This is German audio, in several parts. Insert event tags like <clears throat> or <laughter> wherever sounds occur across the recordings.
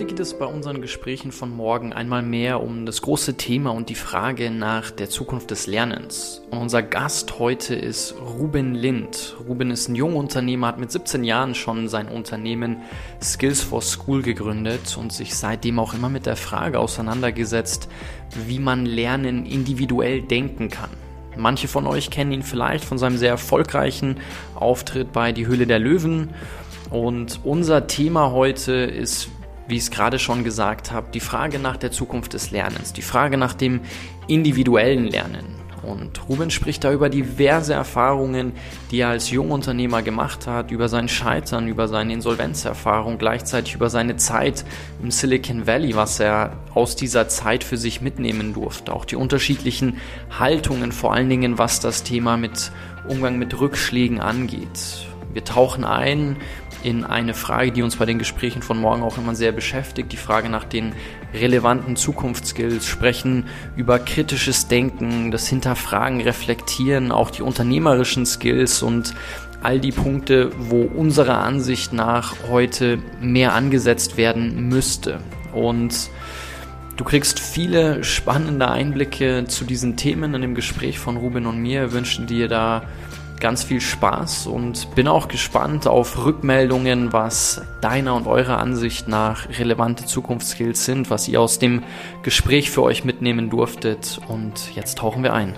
Heute geht es bei unseren Gesprächen von morgen einmal mehr um das große Thema und die Frage nach der Zukunft des Lernens. Und unser Gast heute ist Ruben Lind. Ruben ist ein Jungunternehmer, hat mit 17 Jahren schon sein Unternehmen Skills for School gegründet und sich seitdem auch immer mit der Frage auseinandergesetzt, wie man Lernen individuell denken kann. Manche von euch kennen ihn vielleicht von seinem sehr erfolgreichen Auftritt bei Die Höhle der Löwen. Und unser Thema heute ist, wie ich es gerade schon gesagt habe, die Frage nach der Zukunft des Lernens, die Frage nach dem individuellen Lernen. Und Ruben spricht da über diverse Erfahrungen, die er als Jungunternehmer gemacht hat, über sein Scheitern, über seine Insolvenzerfahrung, gleichzeitig über seine Zeit im Silicon Valley, was er aus dieser Zeit für sich mitnehmen durfte. Auch die unterschiedlichen Haltungen, vor allen Dingen was das Thema mit Umgang mit Rückschlägen angeht. Wir tauchen ein in eine Frage, die uns bei den Gesprächen von morgen auch immer sehr beschäftigt, die Frage nach den relevanten Zukunftsskills, sprechen über kritisches Denken, das Hinterfragen, Reflektieren, auch die unternehmerischen Skills und all die Punkte, wo unserer Ansicht nach heute mehr angesetzt werden müsste. Und Du kriegst viele spannende Einblicke zu diesen Themen in dem Gespräch von Ruben und mir. Wünschen dir da ganz viel Spaß und bin auch gespannt auf Rückmeldungen, was deiner und eurer Ansicht nach relevante Zukunftsskills sind, was ihr aus dem Gespräch für euch mitnehmen durftet. Und jetzt tauchen wir ein.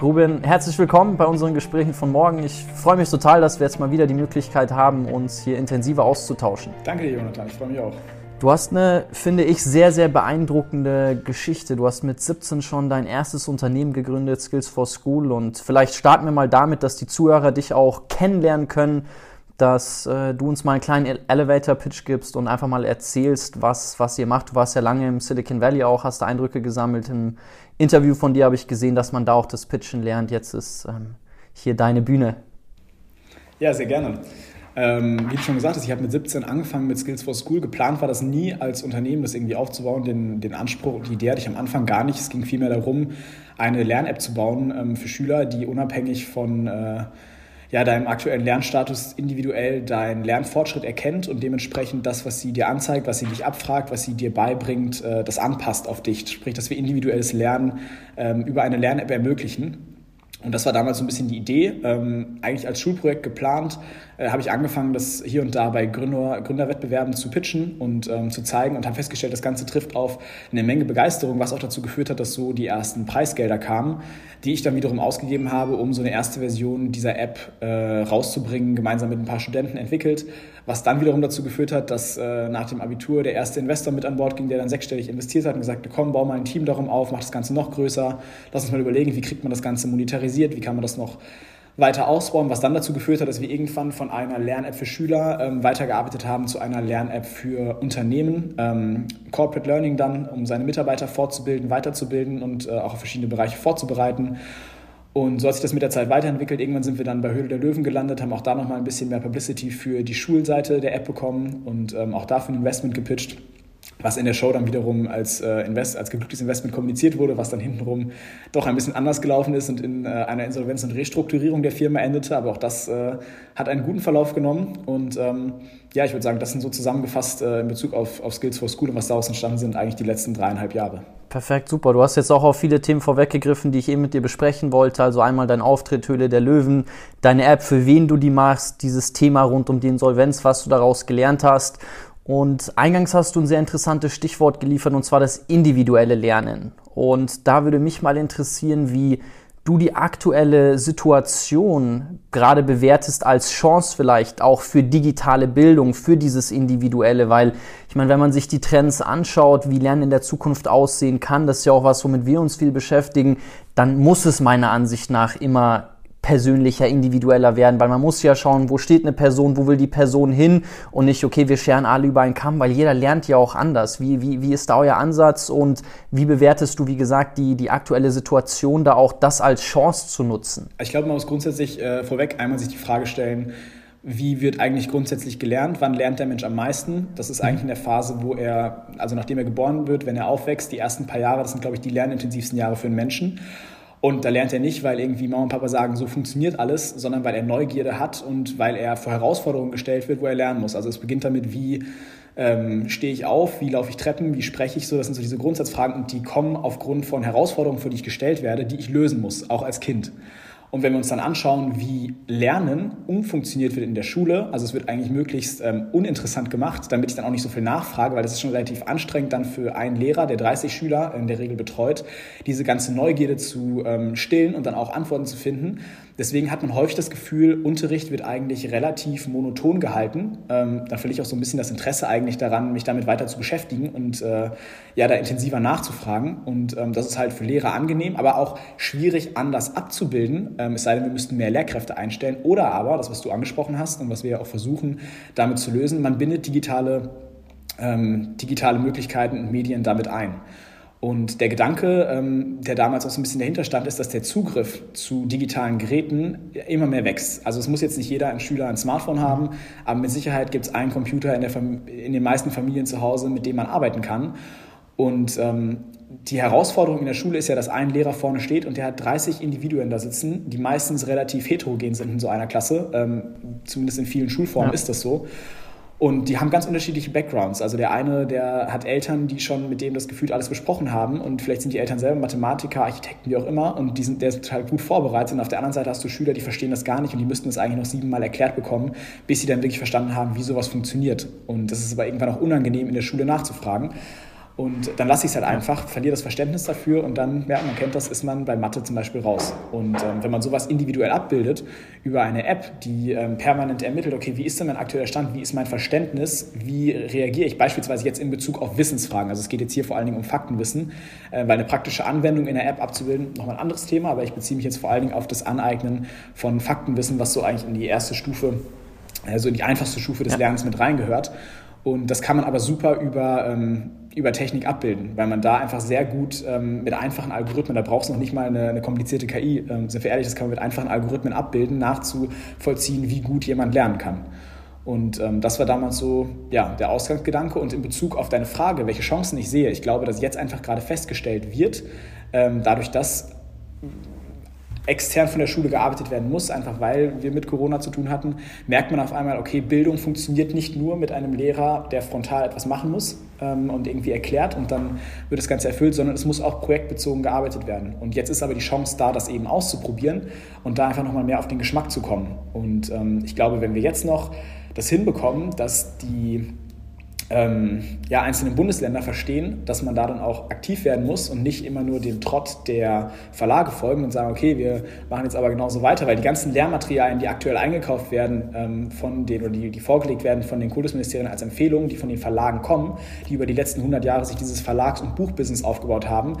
Ruben, herzlich willkommen bei unseren Gesprächen von morgen. Ich freue mich total, dass wir jetzt mal wieder die Möglichkeit haben, uns hier intensiver auszutauschen. Danke dir, Jonathan. Ich freue mich auch. Du hast eine, finde ich, sehr, sehr beeindruckende Geschichte. Du hast mit 17 schon dein erstes Unternehmen gegründet, Skills for School. Und vielleicht starten wir mal damit, dass die Zuhörer dich auch kennenlernen können, dass äh, du uns mal einen kleinen Elevator-Pitch gibst und einfach mal erzählst, was, was ihr macht. Du warst ja lange im Silicon Valley auch, hast Eindrücke gesammelt. Im Interview von dir habe ich gesehen, dass man da auch das Pitchen lernt. Jetzt ist ähm, hier deine Bühne. Ja, sehr gerne. Ähm, wie du schon gesagt hast, ich habe mit 17 angefangen mit Skills for School. Geplant war das nie als Unternehmen, das irgendwie aufzubauen. Den, den Anspruch und die Idee hatte ich am Anfang gar nicht. Es ging vielmehr darum, eine Lern-App zu bauen ähm, für Schüler, die unabhängig von äh, ja, deinem aktuellen Lernstatus individuell deinen Lernfortschritt erkennt und dementsprechend das, was sie dir anzeigt, was sie dich abfragt, was sie dir beibringt, äh, das anpasst auf dich. Sprich, dass wir individuelles Lernen ähm, über eine Lern-App ermöglichen. Und das war damals so ein bisschen die Idee. Ähm, eigentlich als Schulprojekt geplant, äh, habe ich angefangen, das hier und da bei Gründer, Gründerwettbewerben zu pitchen und ähm, zu zeigen und habe festgestellt, das Ganze trifft auf eine Menge Begeisterung, was auch dazu geführt hat, dass so die ersten Preisgelder kamen, die ich dann wiederum ausgegeben habe, um so eine erste Version dieser App äh, rauszubringen, gemeinsam mit ein paar Studenten entwickelt, was dann wiederum dazu geführt hat, dass äh, nach dem Abitur der erste Investor mit an Bord ging, der dann sechsstellig investiert hat und gesagt, komm, bau mal ein Team darum auf, mach das Ganze noch größer, lass uns mal überlegen, wie kriegt man das Ganze monetarisiert, wie kann man das noch weiter ausbauen, was dann dazu geführt hat, dass wir irgendwann von einer Lern-App für Schüler ähm, weitergearbeitet haben zu einer Lern-App für Unternehmen, ähm, Corporate Learning dann, um seine Mitarbeiter fortzubilden, weiterzubilden und äh, auch auf verschiedene Bereiche vorzubereiten. Und so hat sich das mit der Zeit weiterentwickelt. Irgendwann sind wir dann bei Höhle der Löwen gelandet, haben auch da nochmal ein bisschen mehr Publicity für die Schulseite der App bekommen und ähm, auch dafür ein Investment gepitcht was in der Show dann wiederum als, äh, Invest, als geglücktes Investment kommuniziert wurde, was dann hintenrum doch ein bisschen anders gelaufen ist und in äh, einer Insolvenz und Restrukturierung der Firma endete. Aber auch das äh, hat einen guten Verlauf genommen. Und ähm, ja, ich würde sagen, das sind so zusammengefasst äh, in Bezug auf, auf Skills for School und was daraus entstanden sind, eigentlich die letzten dreieinhalb Jahre. Perfekt, super. Du hast jetzt auch auf viele Themen vorweggegriffen, die ich eben mit dir besprechen wollte. Also einmal dein Auftritt Höhle der Löwen, deine App, für wen du die machst, dieses Thema rund um die Insolvenz, was du daraus gelernt hast und eingangs hast du ein sehr interessantes Stichwort geliefert, und zwar das individuelle Lernen. Und da würde mich mal interessieren, wie du die aktuelle Situation gerade bewertest als Chance vielleicht auch für digitale Bildung, für dieses Individuelle, weil ich meine, wenn man sich die Trends anschaut, wie Lernen in der Zukunft aussehen kann, das ist ja auch was, womit wir uns viel beschäftigen, dann muss es meiner Ansicht nach immer persönlicher, individueller werden, weil man muss ja schauen, wo steht eine Person, wo will die Person hin und nicht, okay, wir scheren alle über einen Kamm, weil jeder lernt ja auch anders. Wie, wie, wie ist da euer Ansatz und wie bewertest du, wie gesagt, die, die aktuelle Situation da auch das als Chance zu nutzen? Ich glaube, man muss grundsätzlich äh, vorweg einmal sich die Frage stellen, wie wird eigentlich grundsätzlich gelernt? Wann lernt der Mensch am meisten? Das ist eigentlich in der Phase, wo er, also nachdem er geboren wird, wenn er aufwächst, die ersten paar Jahre, das sind, glaube ich, die lernintensivsten Jahre für einen Menschen. Und da lernt er nicht, weil irgendwie Mama und Papa sagen, so funktioniert alles, sondern weil er Neugierde hat und weil er vor Herausforderungen gestellt wird, wo er lernen muss. Also es beginnt damit, wie ähm, stehe ich auf, wie laufe ich Treppen, wie spreche ich so. Das sind so diese Grundsatzfragen und die kommen aufgrund von Herausforderungen, vor die ich gestellt werde, die ich lösen muss, auch als Kind. Und wenn wir uns dann anschauen, wie Lernen umfunktioniert wird in der Schule, also es wird eigentlich möglichst ähm, uninteressant gemacht, damit ich dann auch nicht so viel nachfrage, weil das ist schon relativ anstrengend dann für einen Lehrer, der 30 Schüler in der Regel betreut, diese ganze Neugierde zu ähm, stillen und dann auch Antworten zu finden. Deswegen hat man häufig das Gefühl, Unterricht wird eigentlich relativ monoton gehalten. Ähm, da verliere ich auch so ein bisschen das Interesse eigentlich daran, mich damit weiter zu beschäftigen und äh, ja, da intensiver nachzufragen. Und ähm, das ist halt für Lehrer angenehm, aber auch schwierig anders abzubilden, ähm, es sei denn, wir müssten mehr Lehrkräfte einstellen. Oder aber, das, was du angesprochen hast und was wir ja auch versuchen, damit zu lösen, man bindet digitale, ähm, digitale Möglichkeiten und Medien damit ein. Und der Gedanke, ähm, der damals auch so ein bisschen dahinter stand, ist, dass der Zugriff zu digitalen Geräten immer mehr wächst. Also es muss jetzt nicht jeder ein Schüler ein Smartphone haben, aber mit Sicherheit gibt es einen Computer in, der in den meisten Familien zu Hause, mit dem man arbeiten kann. Und ähm, die Herausforderung in der Schule ist ja, dass ein Lehrer vorne steht und der hat 30 Individuen da sitzen, die meistens relativ heterogen sind in so einer Klasse. Ähm, zumindest in vielen Schulformen ja. ist das so. Und die haben ganz unterschiedliche Backgrounds. Also der eine, der hat Eltern, die schon mit dem das Gefühl alles besprochen haben und vielleicht sind die Eltern selber Mathematiker, Architekten, wie auch immer und die sind, der ist total gut vorbereitet. Und auf der anderen Seite hast du Schüler, die verstehen das gar nicht und die müssten es eigentlich noch siebenmal erklärt bekommen, bis sie dann wirklich verstanden haben, wie sowas funktioniert. Und das ist aber irgendwann auch unangenehm, in der Schule nachzufragen. Und dann lasse ich es halt einfach, verliere das Verständnis dafür und dann, ja, man kennt das, ist man bei Mathe zum Beispiel raus. Und ähm, wenn man sowas individuell abbildet über eine App, die ähm, permanent ermittelt, okay, wie ist denn mein aktueller Stand, wie ist mein Verständnis, wie reagiere ich beispielsweise jetzt in Bezug auf Wissensfragen. Also es geht jetzt hier vor allen Dingen um Faktenwissen, äh, weil eine praktische Anwendung in der App abzubilden, nochmal ein anderes Thema, aber ich beziehe mich jetzt vor allen Dingen auf das Aneignen von Faktenwissen, was so eigentlich in die erste Stufe, also in die einfachste Stufe des Lernens mit reingehört. Und das kann man aber super über, ähm, über Technik abbilden, weil man da einfach sehr gut ähm, mit einfachen Algorithmen, da braucht es noch nicht mal eine, eine komplizierte KI, ähm, sind wir ehrlich, das kann man mit einfachen Algorithmen abbilden, nachzuvollziehen, wie gut jemand lernen kann. Und ähm, das war damals so ja, der Ausgangsgedanke. Und in Bezug auf deine Frage, welche Chancen ich sehe, ich glaube, dass jetzt einfach gerade festgestellt wird, ähm, dadurch, dass extern von der Schule gearbeitet werden muss, einfach weil wir mit Corona zu tun hatten, merkt man auf einmal, okay, Bildung funktioniert nicht nur mit einem Lehrer, der frontal etwas machen muss und irgendwie erklärt und dann wird das Ganze erfüllt, sondern es muss auch projektbezogen gearbeitet werden. Und jetzt ist aber die Chance da, das eben auszuprobieren und da einfach nochmal mehr auf den Geschmack zu kommen. Und ähm, ich glaube, wenn wir jetzt noch das hinbekommen, dass die ähm, ja, einzelne Bundesländer verstehen, dass man da dann auch aktiv werden muss und nicht immer nur dem Trott der Verlage folgen und sagen, okay, wir machen jetzt aber genauso weiter, weil die ganzen Lehrmaterialien, die aktuell eingekauft werden ähm, von den oder die, die vorgelegt werden von den Kultusministerien als Empfehlungen, die von den Verlagen kommen, die über die letzten 100 Jahre sich dieses Verlags- und Buchbusiness aufgebaut haben,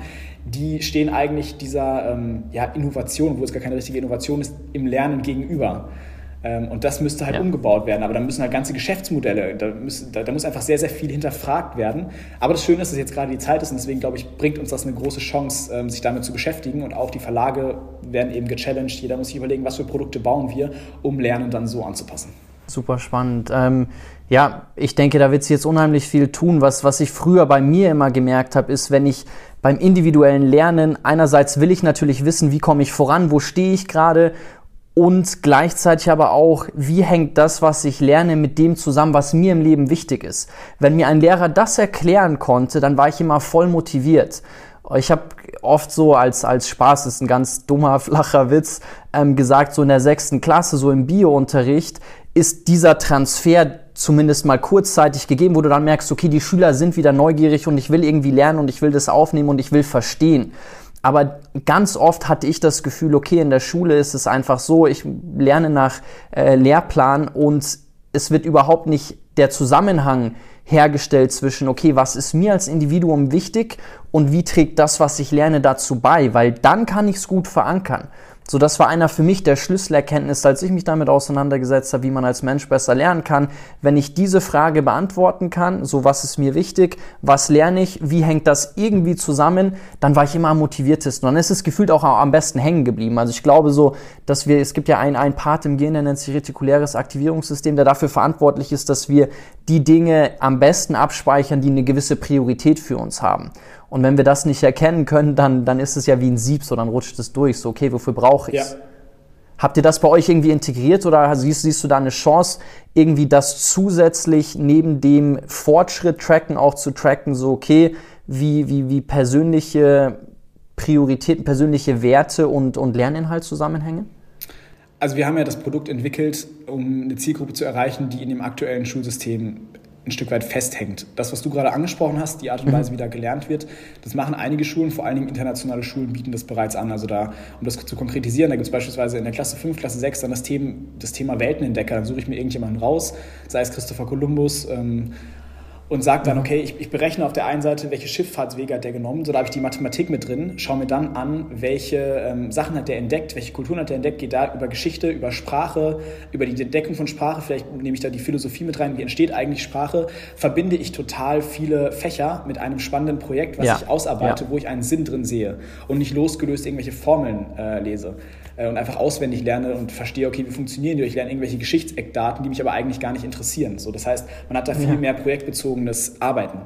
die stehen eigentlich dieser ähm, ja, Innovation, wo es gar keine richtige Innovation ist, im Lernen gegenüber. Ähm, und das müsste halt ja. umgebaut werden. Aber da müssen halt ganze Geschäftsmodelle, da, müssen, da, da, muss einfach sehr, sehr viel hinterfragt werden. Aber das Schöne ist, dass jetzt gerade die Zeit ist und deswegen, glaube ich, bringt uns das eine große Chance, ähm, sich damit zu beschäftigen. Und auch die Verlage werden eben gechallenged. Jeder muss sich überlegen, was für Produkte bauen wir, um Lernen dann so anzupassen. Super spannend. Ähm, ja, ich denke, da wird sich jetzt unheimlich viel tun. Was, was ich früher bei mir immer gemerkt habe, ist, wenn ich beim individuellen Lernen, einerseits will ich natürlich wissen, wie komme ich voran, wo stehe ich gerade und gleichzeitig aber auch, wie hängt das, was ich lerne, mit dem zusammen, was mir im Leben wichtig ist. Wenn mir ein Lehrer das erklären konnte, dann war ich immer voll motiviert. Ich habe oft so als, als Spaß, das ist ein ganz dummer, <laughs> flacher Witz, ähm, gesagt, so in der sechsten Klasse, so im Biounterricht, ist dieser Transfer zumindest mal kurzzeitig gegeben, wo du dann merkst, okay, die Schüler sind wieder neugierig und ich will irgendwie lernen und ich will das aufnehmen und ich will verstehen. Aber ganz oft hatte ich das Gefühl, okay, in der Schule ist es einfach so, ich lerne nach äh, Lehrplan und es wird überhaupt nicht der Zusammenhang hergestellt zwischen, okay, was ist mir als Individuum wichtig und wie trägt das, was ich lerne, dazu bei, weil dann kann ich es gut verankern. So, das war einer für mich der Schlüsselerkenntnis, als ich mich damit auseinandergesetzt habe, wie man als Mensch besser lernen kann. Wenn ich diese Frage beantworten kann, so was ist mir wichtig, was lerne ich, wie hängt das irgendwie zusammen, dann war ich immer am motiviertesten. Und dann ist es gefühlt auch am besten hängen geblieben. Also ich glaube so, dass wir, es gibt ja einen, einen Part im Gehirn, der nennt sich retikuläres Aktivierungssystem, der dafür verantwortlich ist, dass wir die Dinge am besten abspeichern, die eine gewisse Priorität für uns haben. Und wenn wir das nicht erkennen können, dann, dann ist es ja wie ein Sieb, so dann rutscht es durch. So, okay, wofür brauche ich es? Ja. Habt ihr das bei euch irgendwie integriert oder siehst, siehst du da eine Chance, irgendwie das zusätzlich neben dem Fortschritt tracken auch zu tracken, so okay, wie, wie, wie persönliche Prioritäten, persönliche Werte und, und Lerninhalt zusammenhängen? Also wir haben ja das Produkt entwickelt, um eine Zielgruppe zu erreichen, die in dem aktuellen Schulsystem ein Stück weit festhängt. Das, was du gerade angesprochen hast, die Art und mhm. Weise, wie da gelernt wird, das machen einige Schulen, vor allen Dingen internationale Schulen bieten das bereits an. Also da, um das zu konkretisieren, da gibt es beispielsweise in der Klasse 5, Klasse 6 dann das Thema, das Thema Weltenentdecker. Dann suche ich mir irgendjemanden raus, sei es Christopher Columbus, ähm, und sagt dann, mhm. okay, ich, ich, berechne auf der einen Seite, welche Schifffahrtswege hat der genommen, so da habe ich die Mathematik mit drin, schaue mir dann an, welche ähm, Sachen hat der entdeckt, welche Kulturen hat der entdeckt, geht da über Geschichte, über Sprache, über die Entdeckung von Sprache, vielleicht nehme ich da die Philosophie mit rein, wie entsteht eigentlich Sprache, verbinde ich total viele Fächer mit einem spannenden Projekt, was ja. ich ausarbeite, ja. wo ich einen Sinn drin sehe und nicht losgelöst irgendwelche Formeln äh, lese. Äh, und einfach auswendig lerne und verstehe, okay, wie funktionieren die? Ich lerne irgendwelche Geschichtseckdaten, die mich aber eigentlich gar nicht interessieren. So, das heißt, man hat da viel ja. mehr projektbezogenes Arbeiten.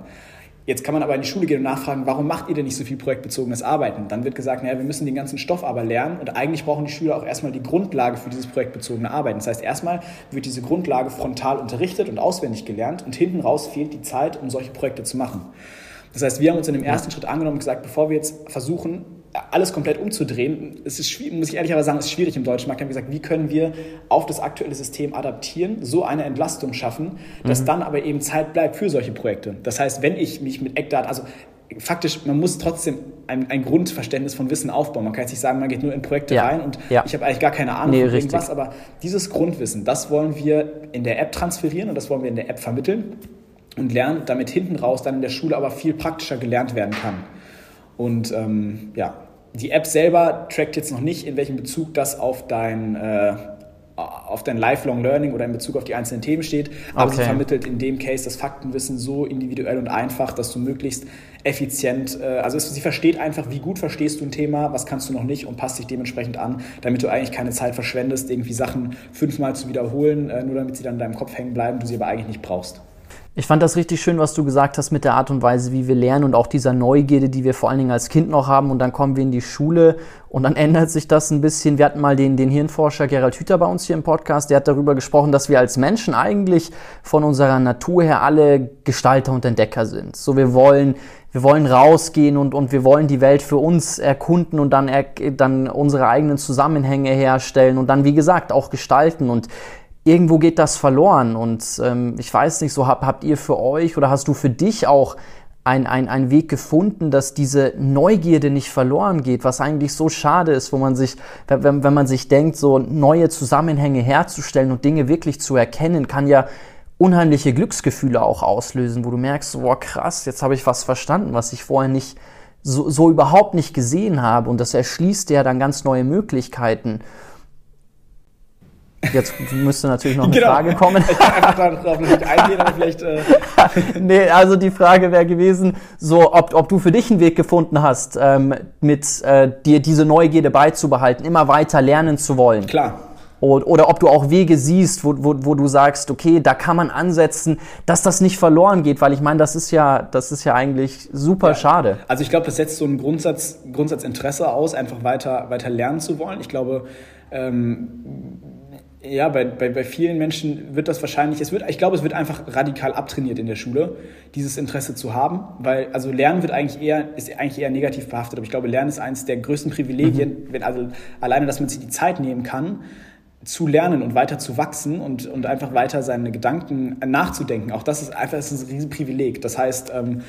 Jetzt kann man aber in die Schule gehen und nachfragen, warum macht ihr denn nicht so viel projektbezogenes Arbeiten? Dann wird gesagt, naja, wir müssen den ganzen Stoff aber lernen und eigentlich brauchen die Schüler auch erstmal die Grundlage für dieses projektbezogene Arbeiten. Das heißt, erstmal wird diese Grundlage frontal unterrichtet und auswendig gelernt und hinten raus fehlt die Zeit, um solche Projekte zu machen. Das heißt, wir haben uns in dem ersten Schritt angenommen und gesagt, bevor wir jetzt versuchen, alles komplett umzudrehen, es ist, muss ich ehrlich aber sagen, ist schwierig im deutschen Markt. Wir haben gesagt, wie können wir auf das aktuelle System adaptieren, so eine Entlastung schaffen, dass mhm. dann aber eben Zeit bleibt für solche Projekte. Das heißt, wenn ich mich mit Eckdaten, also faktisch, man muss trotzdem ein, ein, Grundverständnis von Wissen aufbauen. Man kann jetzt nicht sagen, man geht nur in Projekte ja. rein und ja. ich habe eigentlich gar keine Ahnung nee, von irgendwas, richtig. aber dieses Grundwissen, das wollen wir in der App transferieren und das wollen wir in der App vermitteln und lernen, damit hinten raus dann in der Schule aber viel praktischer gelernt werden kann. Und ähm, ja, die App selber trackt jetzt noch nicht, in welchem Bezug das auf dein, äh, auf dein Lifelong Learning oder in Bezug auf die einzelnen Themen steht. Aber okay. sie vermittelt in dem Case das Faktenwissen so individuell und einfach, dass du möglichst effizient, äh, also es, sie versteht einfach, wie gut verstehst du ein Thema, was kannst du noch nicht und passt dich dementsprechend an, damit du eigentlich keine Zeit verschwendest, irgendwie Sachen fünfmal zu wiederholen, äh, nur damit sie dann in deinem Kopf hängen bleiben, du sie aber eigentlich nicht brauchst. Ich fand das richtig schön, was du gesagt hast mit der Art und Weise, wie wir lernen und auch dieser Neugierde, die wir vor allen Dingen als Kind noch haben. Und dann kommen wir in die Schule und dann <laughs> ändert sich das ein bisschen. Wir hatten mal den, den Hirnforscher Gerald Hüther bei uns hier im Podcast, der hat darüber gesprochen, dass wir als Menschen eigentlich von unserer Natur her alle Gestalter und Entdecker sind. So, wir wollen, wir wollen rausgehen und, und wir wollen die Welt für uns erkunden und dann, er, dann unsere eigenen Zusammenhänge herstellen und dann, wie gesagt, auch gestalten. Und irgendwo geht das verloren. Und ähm, ich weiß nicht, so hab, habt ihr für euch oder hast du für dich auch ein, ein, Weg gefunden, dass diese Neugierde nicht verloren geht, was eigentlich so schade ist, wo man sich, wenn, wenn man sich denkt, so neue Zusammenhänge herzustellen und Dinge wirklich zu erkennen, kann ja unheimliche Glücksgefühle auch auslösen, wo du merkst, boah krass, jetzt habe ich was verstanden, was ich vorher nicht so, so überhaupt nicht gesehen habe und das erschließt ja dann ganz neue Möglichkeiten. Jetzt müsste natürlich noch eine genau. Frage kommen. Ich kann einfach darauf nicht eingehen, aber vielleicht. Äh <laughs> nee, also die Frage wäre gewesen, so ob, ob du für dich einen Weg gefunden hast, ähm, mit äh, dir diese Neugierde beizubehalten, immer weiter lernen zu wollen. Klar. Oder, oder ob du auch Wege siehst, wo, wo, wo du sagst, okay, da kann man ansetzen, dass das nicht verloren geht, weil ich meine, das ist ja, das ist ja eigentlich super ja. schade. Also ich glaube, das setzt so ein Grundsatz, Grundsatzinteresse aus, einfach weiter, weiter lernen zu wollen. Ich glaube, ähm, ja, bei, bei, bei vielen Menschen wird das wahrscheinlich, es wird, ich glaube, es wird einfach radikal abtrainiert in der Schule, dieses Interesse zu haben, weil, also Lernen wird eigentlich eher, ist eigentlich eher negativ behaftet, aber ich glaube, Lernen ist eines der größten Privilegien, mhm. wenn, also alleine, dass man sich die Zeit nehmen kann, zu lernen und weiter zu wachsen und, und einfach weiter seine Gedanken nachzudenken. Auch das ist einfach das ist ein Riesenprivileg. Das heißt, ähm,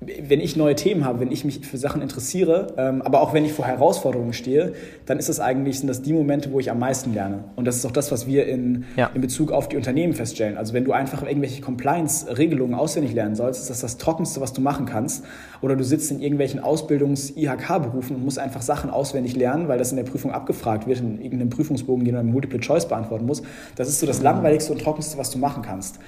wenn ich neue Themen habe, wenn ich mich für Sachen interessiere, ähm, aber auch wenn ich vor Herausforderungen stehe, dann ist das eigentlich, sind das die Momente, wo ich am meisten lerne. Und das ist auch das, was wir in, ja. in Bezug auf die Unternehmen feststellen. Also wenn du einfach irgendwelche Compliance-Regelungen auswendig lernen sollst, ist das das Trockenste, was du machen kannst. Oder du sitzt in irgendwelchen Ausbildungs-IHK-Berufen und musst einfach Sachen auswendig lernen, weil das in der Prüfung abgefragt wird, in irgendeinem Prüfungsbogen, den du Multiple Choice beantworten musst. Das ist so das langweiligste und trockenste, was du machen kannst.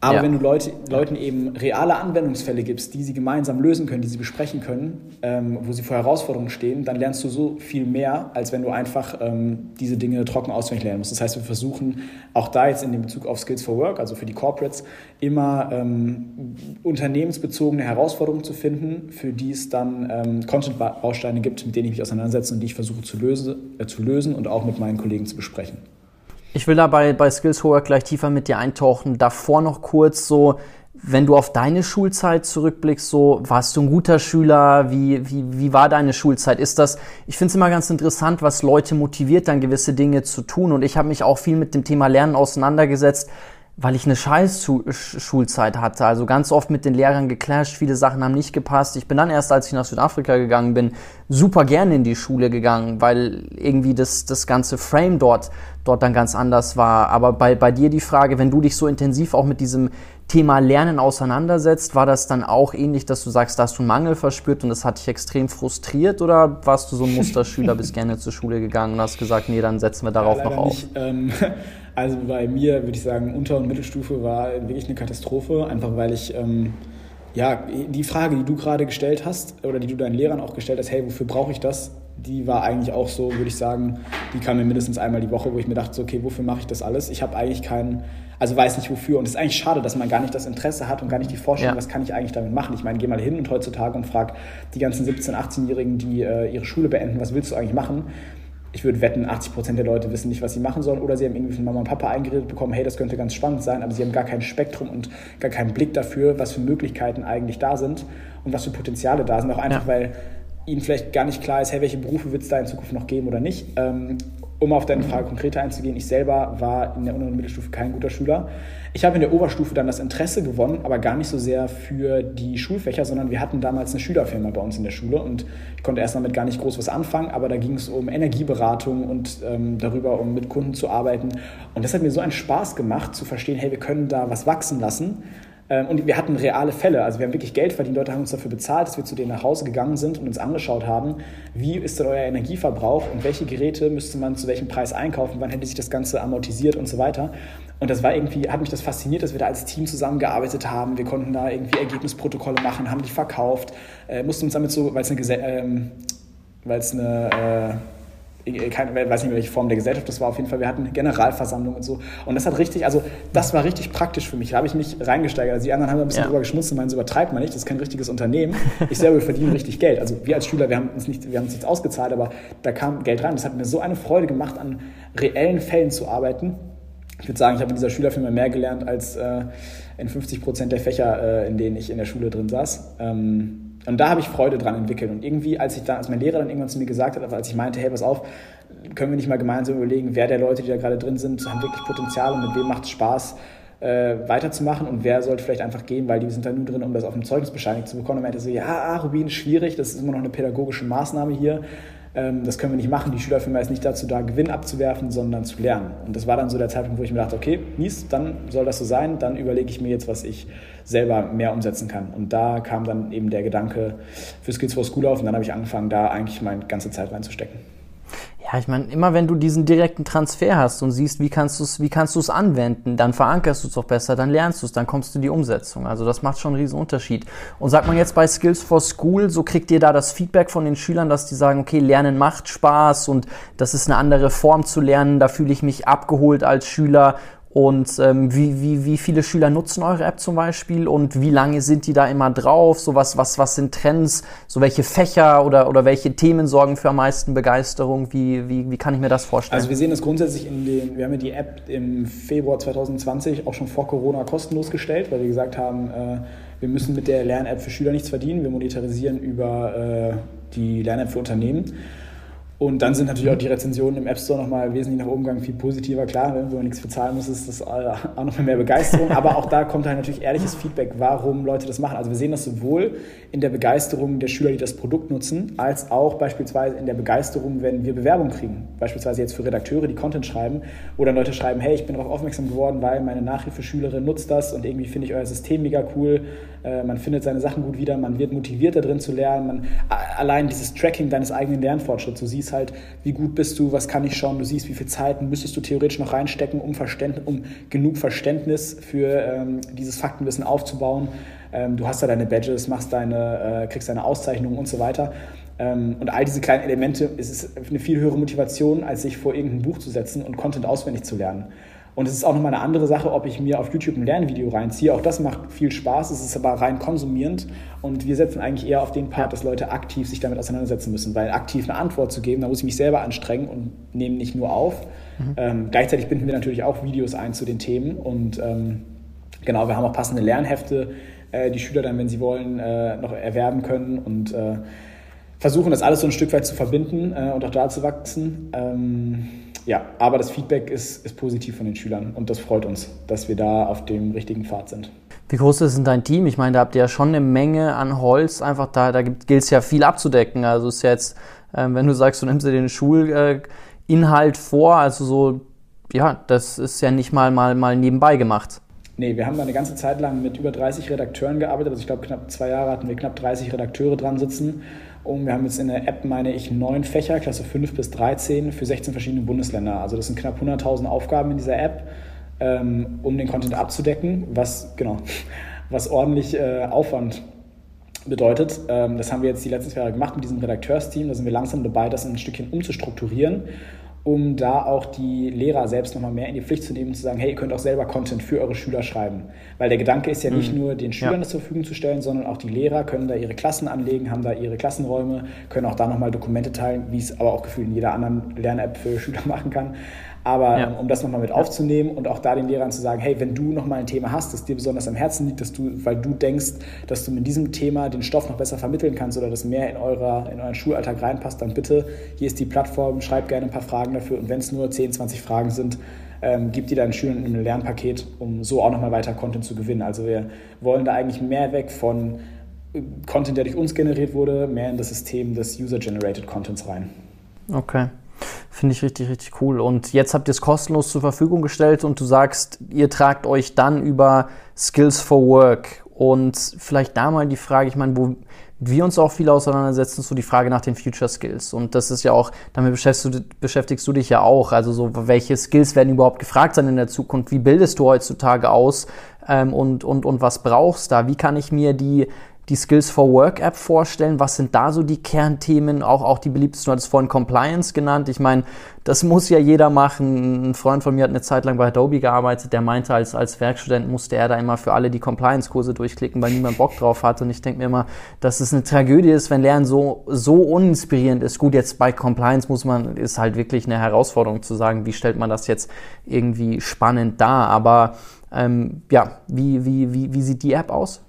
Aber ja. wenn du Leute, Leuten eben reale Anwendungsfälle gibst, die sie gemeinsam lösen können, die sie besprechen können, ähm, wo sie vor Herausforderungen stehen, dann lernst du so viel mehr, als wenn du einfach ähm, diese Dinge trocken auswendig lernen musst. Das heißt, wir versuchen auch da jetzt in dem Bezug auf Skills for Work, also für die Corporates, immer ähm, unternehmensbezogene Herausforderungen zu finden, für die es dann ähm, Content-Bausteine gibt, mit denen ich mich auseinandersetze und die ich versuche zu, löse, äh, zu lösen und auch mit meinen Kollegen zu besprechen. Ich will dabei bei Skills Hoher gleich tiefer mit dir eintauchen. Davor noch kurz so, wenn du auf deine Schulzeit zurückblickst, so warst du ein guter Schüler? Wie, wie, wie war deine Schulzeit? Ist das, ich finde es immer ganz interessant, was Leute motiviert, dann gewisse Dinge zu tun. Und ich habe mich auch viel mit dem Thema Lernen auseinandergesetzt weil ich eine scheiß Schulzeit hatte. Also ganz oft mit den Lehrern geclasht, viele Sachen haben nicht gepasst. Ich bin dann erst, als ich nach Südafrika gegangen bin, super gerne in die Schule gegangen, weil irgendwie das, das ganze Frame dort, dort dann ganz anders war. Aber bei, bei dir die Frage, wenn du dich so intensiv auch mit diesem Thema Lernen auseinandersetzt, war das dann auch ähnlich, dass du sagst, da hast du einen Mangel verspürt und das hat dich extrem frustriert oder warst du so ein Musterschüler, bist gerne zur Schule gegangen und hast gesagt, nee, dann setzen wir darauf ja, noch auf? Nicht, ähm, also bei mir würde ich sagen, Unter- und Mittelstufe war wirklich eine Katastrophe, einfach weil ich, ähm, ja, die Frage, die du gerade gestellt hast oder die du deinen Lehrern auch gestellt hast, hey, wofür brauche ich das? Die war eigentlich auch so, würde ich sagen, die kam mir mindestens einmal die Woche, wo ich mir dachte, so, okay, wofür mache ich das alles? Ich habe eigentlich keinen, also weiß nicht wofür. Und es ist eigentlich schade, dass man gar nicht das Interesse hat und gar nicht die Vorstellung, ja. was kann ich eigentlich damit machen. Ich meine, geh mal hin und heutzutage und frag die ganzen 17-, 18-Jährigen, die äh, ihre Schule beenden, was willst du eigentlich machen? Ich würde wetten, 80 Prozent der Leute wissen nicht, was sie machen sollen oder sie haben irgendwie von Mama und Papa eingeredet bekommen, hey, das könnte ganz spannend sein, aber sie haben gar kein Spektrum und gar keinen Blick dafür, was für Möglichkeiten eigentlich da sind und was für Potenziale da sind. Auch einfach, ja. weil ihnen vielleicht gar nicht klar ist, hey, welche Berufe wird es da in Zukunft noch geben oder nicht. Ähm, um auf deine Frage konkreter einzugehen, ich selber war in der Unter- und Mittelstufe kein guter Schüler. Ich habe in der Oberstufe dann das Interesse gewonnen, aber gar nicht so sehr für die Schulfächer, sondern wir hatten damals eine Schülerfirma bei uns in der Schule und ich konnte erst damit gar nicht groß was anfangen, aber da ging es um Energieberatung und ähm, darüber, um mit Kunden zu arbeiten. Und das hat mir so einen Spaß gemacht, zu verstehen, hey, wir können da was wachsen lassen. Ähm, und wir hatten reale Fälle. Also wir haben wirklich Geld verdient. Leute haben uns dafür bezahlt, dass wir zu denen nach Hause gegangen sind und uns angeschaut haben, wie ist denn euer Energieverbrauch und welche Geräte müsste man zu welchem Preis einkaufen, wann hätte sich das Ganze amortisiert und so weiter. Und das war irgendwie, hat mich das fasziniert, dass wir da als Team zusammengearbeitet haben. Wir konnten da irgendwie Ergebnisprotokolle machen, haben die verkauft, äh, mussten uns damit so, weil es eine, ähm, weil es eine äh, keine, weiß nicht welche Form der Gesellschaft das war, auf jeden Fall, wir hatten eine Generalversammlung und so. Und das hat richtig, also das war richtig praktisch für mich. Da habe ich mich reingesteigert. Also die anderen haben ein bisschen ja. drüber geschmutzt und meinen, so übertreibt man nicht, das ist kein richtiges Unternehmen. Ich selber verdiene richtig Geld. Also wir als Schüler, wir haben uns nicht, wir haben uns nichts ausgezahlt, aber da kam Geld rein. Das hat mir so eine Freude gemacht, an reellen Fällen zu arbeiten. Ich würde sagen, ich habe in dieser Schülerfirma mehr gelernt als äh, in 50 Prozent der Fächer, äh, in denen ich in der Schule drin saß. Ähm, und da habe ich Freude dran entwickelt. Und irgendwie, als ich da, als mein Lehrer dann irgendwann zu mir gesagt hat, als ich meinte, hey, pass auf, können wir nicht mal gemeinsam überlegen, wer der Leute, die da gerade drin sind, haben wirklich Potenzial und mit wem macht es Spaß, äh, weiterzumachen und wer sollte vielleicht einfach gehen, weil die sind da nur drin, um das auf dem Zeugnis bescheinigt zu bekommen. Und meinte so, ja, Rubin, schwierig, das ist immer noch eine pädagogische Maßnahme hier. Ähm, das können wir nicht machen. Die Schülerfirma ist nicht dazu da, Gewinn abzuwerfen, sondern zu lernen. Und das war dann so der Zeitpunkt, wo ich mir dachte, okay, mies, dann soll das so sein. Dann überlege ich mir jetzt, was ich selber mehr umsetzen kann. Und da kam dann eben der Gedanke für Skills for School auf und dann habe ich angefangen, da eigentlich meine ganze Zeit reinzustecken. Ja, ich meine, immer wenn du diesen direkten Transfer hast und siehst, wie kannst du es, wie kannst du es anwenden, dann verankerst du es auch besser, dann lernst du es, dann kommst du in die Umsetzung. Also das macht schon einen riesen Unterschied. Und sagt man jetzt bei Skills for School, so kriegt ihr da das Feedback von den Schülern, dass die sagen, okay, Lernen macht Spaß und das ist eine andere Form zu lernen, da fühle ich mich abgeholt als Schüler und ähm, wie, wie, wie viele Schüler nutzen eure App zum Beispiel und wie lange sind die da immer drauf? So was, was, was sind Trends? So welche Fächer oder, oder welche Themen sorgen für am meisten Begeisterung? Wie, wie, wie kann ich mir das vorstellen? Also wir sehen das grundsätzlich in den, wir haben ja die App im Februar 2020 auch schon vor Corona kostenlos gestellt, weil wir gesagt haben, äh, wir müssen mit der Lern-App für Schüler nichts verdienen. Wir monetarisieren über äh, die Lern-App für Unternehmen. Und dann sind natürlich auch die Rezensionen im App Store nochmal wesentlich nach oben gegangen, viel positiver. Klar, wenn man nichts bezahlen muss, ist das auch noch mehr Begeisterung. Aber auch da kommt halt natürlich ehrliches Feedback, warum Leute das machen. Also wir sehen das sowohl in der Begeisterung der Schüler, die das Produkt nutzen, als auch beispielsweise in der Begeisterung, wenn wir Bewerbung kriegen. Beispielsweise jetzt für Redakteure, die Content schreiben, dann Leute schreiben, hey, ich bin darauf aufmerksam geworden, weil meine Nachhilfeschülerin nutzt das und irgendwie finde ich euer System mega cool. Äh, man findet seine Sachen gut wieder, man wird motiviert da drin zu lernen. Man, allein dieses Tracking deines eigenen Lernfortschritts, du siehst, siehst halt, wie gut bist du, was kann ich schon, du siehst, wie viel Zeit müsstest du theoretisch noch reinstecken, um, Verständnis, um genug Verständnis für ähm, dieses Faktenwissen aufzubauen. Ähm, du hast da deine Badges, machst deine, äh, kriegst deine Auszeichnungen und so weiter. Ähm, und all diese kleinen Elemente, es ist eine viel höhere Motivation, als sich vor irgendein Buch zu setzen und Content auswendig zu lernen. Und es ist auch nochmal eine andere Sache, ob ich mir auf YouTube ein Lernvideo reinziehe. Auch das macht viel Spaß, es ist aber rein konsumierend. Und wir setzen eigentlich eher auf den Part, dass Leute aktiv sich damit auseinandersetzen müssen. Weil aktiv eine Antwort zu geben, da muss ich mich selber anstrengen und nehme nicht nur auf. Mhm. Ähm, gleichzeitig binden wir natürlich auch Videos ein zu den Themen. Und ähm, genau, wir haben auch passende Lernhefte, äh, die Schüler dann, wenn sie wollen, äh, noch erwerben können. Und äh, versuchen, das alles so ein Stück weit zu verbinden äh, und auch da zu wachsen. Ähm, ja, aber das Feedback ist, ist positiv von den Schülern und das freut uns, dass wir da auf dem richtigen Pfad sind. Wie groß ist denn dein Team? Ich meine, da habt ihr ja schon eine Menge an Holz, einfach da, da gilt es ja viel abzudecken. Also ist ja jetzt, äh, wenn du sagst, du nimmst dir den Schulinhalt äh, vor, also so, ja, das ist ja nicht mal, mal, mal nebenbei gemacht. Nee, wir haben da eine ganze Zeit lang mit über 30 Redakteuren gearbeitet. Also ich glaube, knapp zwei Jahre hatten wir knapp 30 Redakteure dran sitzen um. Wir haben jetzt in der App, meine ich, neun Fächer, Klasse 5 bis 13, für 16 verschiedene Bundesländer. Also das sind knapp 100.000 Aufgaben in dieser App, ähm, um den Content abzudecken, was, genau, <laughs> was ordentlich äh, Aufwand bedeutet. Ähm, das haben wir jetzt die letzten zwei Jahre gemacht mit diesem Redakteursteam. Da sind wir langsam dabei, das ein Stückchen umzustrukturieren um da auch die Lehrer selbst nochmal mehr in die Pflicht zu nehmen und zu sagen, hey, ihr könnt auch selber Content für eure Schüler schreiben. Weil der Gedanke ist ja nicht mhm. nur, den Schülern ja. das zur Verfügung zu stellen, sondern auch die Lehrer können da ihre Klassen anlegen, haben da ihre Klassenräume, können auch da nochmal Dokumente teilen, wie es aber auch gefühlt in jeder anderen Lern-App für Schüler <laughs> machen kann. Aber ja. um das nochmal mit aufzunehmen und auch da den Lehrern zu sagen, hey, wenn du nochmal ein Thema hast, das dir besonders am Herzen liegt, dass du, weil du denkst, dass du mit diesem Thema den Stoff noch besser vermitteln kannst oder das mehr in, eurer, in euren Schulalltag reinpasst, dann bitte, hier ist die Plattform, schreib gerne ein paar Fragen dafür und wenn es nur 10, 20 Fragen sind, ähm, gib die deinen Schülern in einem Lernpaket, um so auch nochmal weiter Content zu gewinnen. Also wir wollen da eigentlich mehr weg von äh, Content, der durch uns generiert wurde, mehr in das System des User-Generated Contents rein. Okay. Finde ich richtig, richtig cool. Und jetzt habt ihr es kostenlos zur Verfügung gestellt und du sagst, ihr tragt euch dann über Skills for Work. Und vielleicht da mal die Frage, ich meine, wo wir uns auch viel auseinandersetzen, so die Frage nach den Future Skills. Und das ist ja auch, damit beschäftigst du, beschäftigst du dich ja auch. Also so, welche Skills werden überhaupt gefragt sein in der Zukunft? Wie bildest du heutzutage aus? Ähm, und, und, und was brauchst du da? Wie kann ich mir die die Skills for Work App vorstellen? Was sind da so die Kernthemen? Auch, auch die beliebtesten, du hattest vorhin Compliance genannt. Ich meine, das muss ja jeder machen. Ein Freund von mir hat eine Zeit lang bei Adobe gearbeitet, der meinte, als, als Werkstudent musste er da immer für alle die Compliance-Kurse durchklicken, weil niemand Bock drauf hat. Und ich denke mir immer, dass es eine Tragödie ist, wenn Lernen so, so uninspirierend ist. Gut, jetzt bei Compliance muss man, ist halt wirklich eine Herausforderung zu sagen, wie stellt man das jetzt irgendwie spannend dar. Aber ähm, ja, wie, wie, wie, wie sieht die App aus?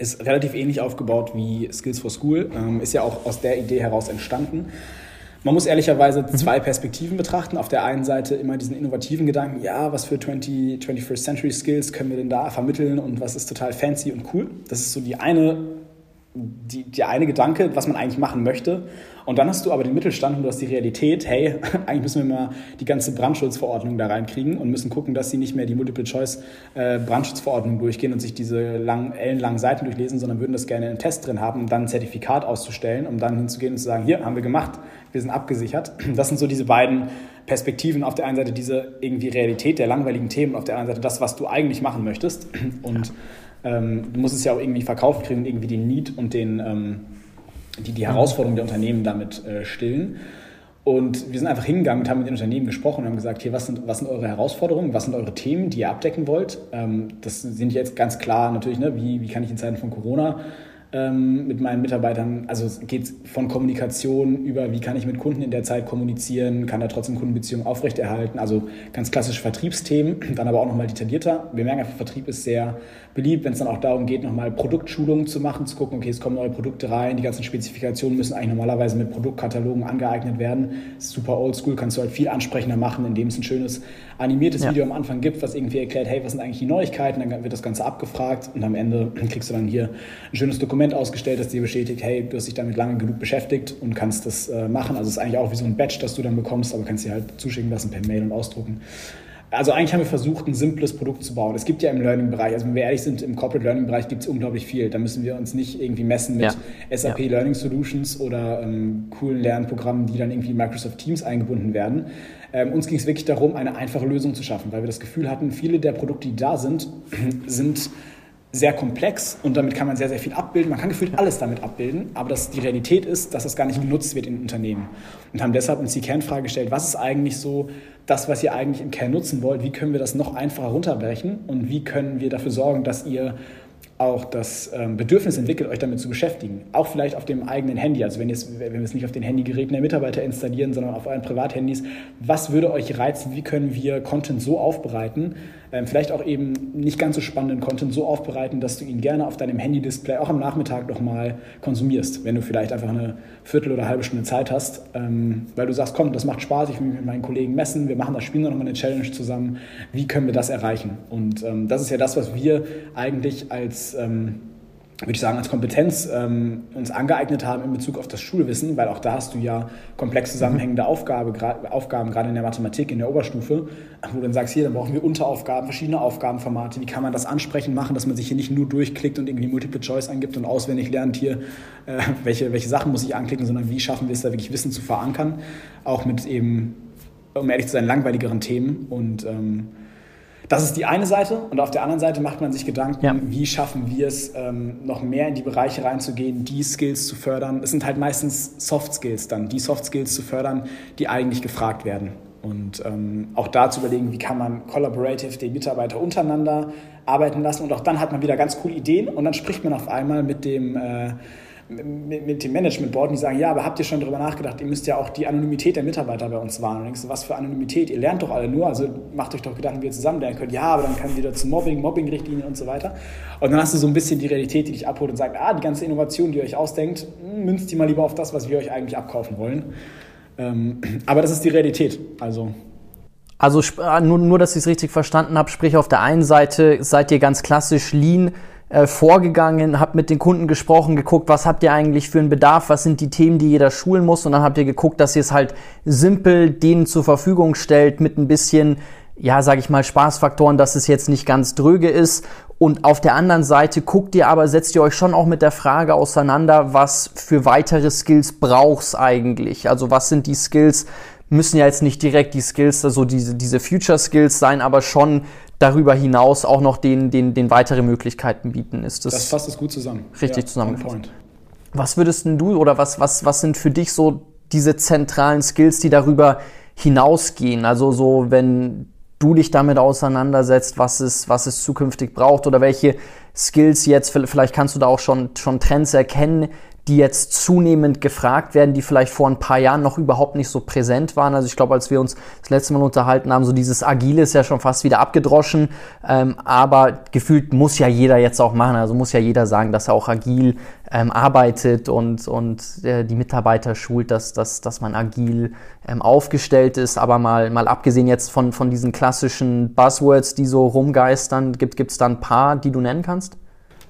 Ist relativ ähnlich aufgebaut wie Skills for School, ähm, ist ja auch aus der Idee heraus entstanden. Man muss ehrlicherweise mhm. zwei Perspektiven betrachten. Auf der einen Seite immer diesen innovativen Gedanken, ja, was für 20, 21st Century Skills können wir denn da vermitteln und was ist total fancy und cool. Das ist so die eine die, der eine Gedanke, was man eigentlich machen möchte. Und dann hast du aber den Mittelstand und du hast die Realität, hey, <laughs> eigentlich müssen wir mal die ganze Brandschutzverordnung da reinkriegen und müssen gucken, dass sie nicht mehr die Multiple-Choice-Brandschutzverordnung durchgehen und sich diese lang, ellenlangen Seiten durchlesen, sondern würden das gerne einen Test drin haben, um dann ein Zertifikat auszustellen, um dann hinzugehen und zu sagen, hier, haben wir gemacht, wir sind abgesichert. <clears throat> Das sind so diese beiden Perspektiven. Auf der einen Seite diese irgendwie Realität der langweiligen Themen, auf der anderen Seite das, was du eigentlich machen möchtest. <clears throat> Und ja ähm, du musst es ja auch irgendwie verkauft kriegen und irgendwie den Need und den, ähm, die, die Herausforderung der Unternehmen damit äh, stillen. Und wir sind einfach hingegangen und haben mit den Unternehmen gesprochen und haben gesagt, hier, was sind, was sind eure Herausforderungen, was sind eure Themen, die ihr abdecken wollt? Ähm, das sind jetzt ganz klar natürlich, ne, wie, wie kann ich in Zeiten von Corona ähm, mit meinen Mitarbeitern. Also es geht von Kommunikation über, wie kann ich mit Kunden in der Zeit kommunizieren, kann er trotzdem Kundenbeziehungen aufrechterhalten. Also ganz klassische Vertriebsthemen, <clears throat> dann aber auch nochmal detaillierter. Wir merken einfach, Vertrieb ist sehr beliebt, wenn es dann auch darum geht, nochmal Produktschulungen zu machen, zu gucken, okay, es kommen neue Produkte rein, die ganzen Spezifikationen müssen eigentlich normalerweise mit Produktkatalogen angeeignet werden. Das ist super oldschool, kannst du halt viel ansprechender machen, indem es ein schönes animiertes ja. Video am Anfang gibt, was irgendwie erklärt, hey, was sind eigentlich die Neuigkeiten, dann wird das Ganze abgefragt und am Ende <clears throat> kriegst du dann hier ein schönes Dokument ausgestellt, das dir bestätigt, hey, du hast dich damit lange genug beschäftigt und kannst das äh, machen. Also es ist eigentlich auch wie so ein Badge, das du dann bekommst, aber kannst dir halt zuschicken lassen per Mail und ausdrucken. also eigentlich haben wir versucht, ein simples Produkt zu bauen. Es gibt ja im Learning-Bereich, also wenn wir ehrlich sind, im Corporate Learning-Bereich gibt es unglaublich viel. Da müssen wir uns nicht irgendwie messen mit ja. SAP ja. Learning Solutions oder ähm, coolen Lernprogrammen, die dann irgendwie in Microsoft Teams eingebunden werden. Ähm, uns ging es wirklich darum, eine einfache Lösung zu schaffen, weil wir das Gefühl hatten, viele der Produkte, die da sind, <clears throat> sind sehr komplex und damit kann man sehr, sehr viel abbilden. Man kann gefühlt alles damit abbilden, aber dass die Realität ist, dass das gar nicht genutzt wird in Unternehmen. Und haben deshalb uns die Kernfrage gestellt, was ist eigentlich so das, was ihr eigentlich im Kern nutzen wollt, wie können wir das noch einfacher runterbrechen und wie können wir dafür sorgen, dass ihr auch das ähm, Bedürfnis entwickelt, euch damit zu beschäftigen. Auch vielleicht auf dem eigenen Handy. Also wenn, wenn wir es nicht auf den Handygeräten der Mitarbeiter installieren, sondern auf euren Privathandys. Was würde euch reizen? Wie können wir Content so aufbereiten, vielleicht auch eben nicht ganz so spannenden Content so aufbereiten, dass du ihn gerne auf deinem Handy-Display auch am Nachmittag nochmal konsumierst, wenn du vielleicht einfach eine Viertel oder halbe Stunde Zeit hast, ähm, weil du sagst, komm, das macht Spaß, ich will mich mit meinen Kollegen messen, wir machen das Spiel noch mal eine Challenge zusammen. Wie können wir das erreichen? Und ähm, das ist ja das, was wir eigentlich als ähm, würde ich sagen, als Kompetenz ähm, uns angeeignet haben in Bezug auf das Schulwissen, weil auch da hast du ja komplex zusammenhängende Aufgabe, gra Aufgaben, gerade in der Mathematik, in der Oberstufe, wo du dann sagst, hier, dann brauchen wir Unteraufgaben, verschiedene Aufgabenformate, wie kann man das ansprechen machen, dass man sich hier nicht nur durchklickt und irgendwie Multiple Choice eingibt und auswendig lernt hier, äh, welche, welche Sachen muss ich anklicken, sondern wie schaffen wir es da wirklich Wissen zu verankern, auch mit eben, um ehrlich zu sein, langweiligeren Themen und ähm, das ist die eine Seite. Und auf der anderen Seite macht man sich Gedanken, ja. wie schaffen wir es, ähm, noch mehr in die Bereiche reinzugehen, die Skills zu fördern. Es sind halt meistens Soft Skills dann, die Soft Skills zu fördern, die eigentlich gefragt werden. Und ähm, auch da zu überlegen, wie kann man collaborative die Mitarbeiter untereinander arbeiten lassen. Und auch dann hat man wieder ganz coole Ideen und dann spricht man auf einmal mit dem äh, mit, mit dem Management Board, die sagen, ja, aber habt ihr schon darüber nachgedacht, ihr müsst ja auch die Anonymität der Mitarbeiter bei uns wahren. Und denkst du, was für Anonymität? Ihr lernt doch alle nur, also macht euch doch Gedanken, wie ihr zusammen lernen könnt. Ja, aber dann kann wieder zu Mobbing, Mobbing-Richtlinien und so weiter. Und dann hast du so ein bisschen die Realität, die dich abholt und sagt, ah, die ganze Innovation, die ihr euch ausdenkt, hm, münzt die mal lieber auf das, was wir euch eigentlich abkaufen wollen. Ähm, aber das ist die Realität. Also also äh, nur, nur dass ich es richtig verstanden habe, sprich auf der einen Seite seid ihr ganz klassisch Lean, äh, vorgegangen, habt mit den Kunden gesprochen, geguckt, was habt ihr eigentlich für einen Bedarf, was sind die Themen, die jeder schulen muss und dann habt ihr geguckt, dass ihr es halt simpel denen zur Verfügung stellt mit ein bisschen, ja, sag ich mal, Spaßfaktoren, dass es jetzt nicht ganz dröge ist und auf der anderen Seite guckt ihr aber, setzt ihr euch schon auch mit der Frage auseinander, was für weitere Skills brauchst eigentlich? Also was sind die Skills, müssen ja jetzt nicht direkt die Skills, also diese, diese Future Skills sein, aber schon darüber hinaus auch noch den, den, den weitere Möglichkeiten bieten. Ist das, das fasst es gut zusammen. Richtig ja, zusammengefasst. Was würdest denn du oder was, was, was sind für dich so diese zentralen Skills, die darüber hinausgehen? Also so, wenn du dich damit auseinandersetzt, was es, was es zukünftig braucht oder welche Skills jetzt, vielleicht kannst du da auch schon, schon Trends erkennen, die jetzt zunehmend gefragt werden, die vielleicht vor ein paar Jahren noch überhaupt nicht so präsent waren. Also ich glaube, als wir uns das letzte Mal unterhalten haben, so dieses Agile ist ja schon fast wieder abgedroschen, ähm, aber gefühlt muss ja jeder jetzt auch machen. Also muss ja jeder sagen, dass er auch agil ähm, arbeitet und, und äh, die Mitarbeiter schult, dass, dass, dass man agil ähm, aufgestellt ist. Aber mal, mal abgesehen jetzt von, von diesen klassischen Buzzwords, die so rumgeistern, gibt es da ein paar, die du nennen kannst?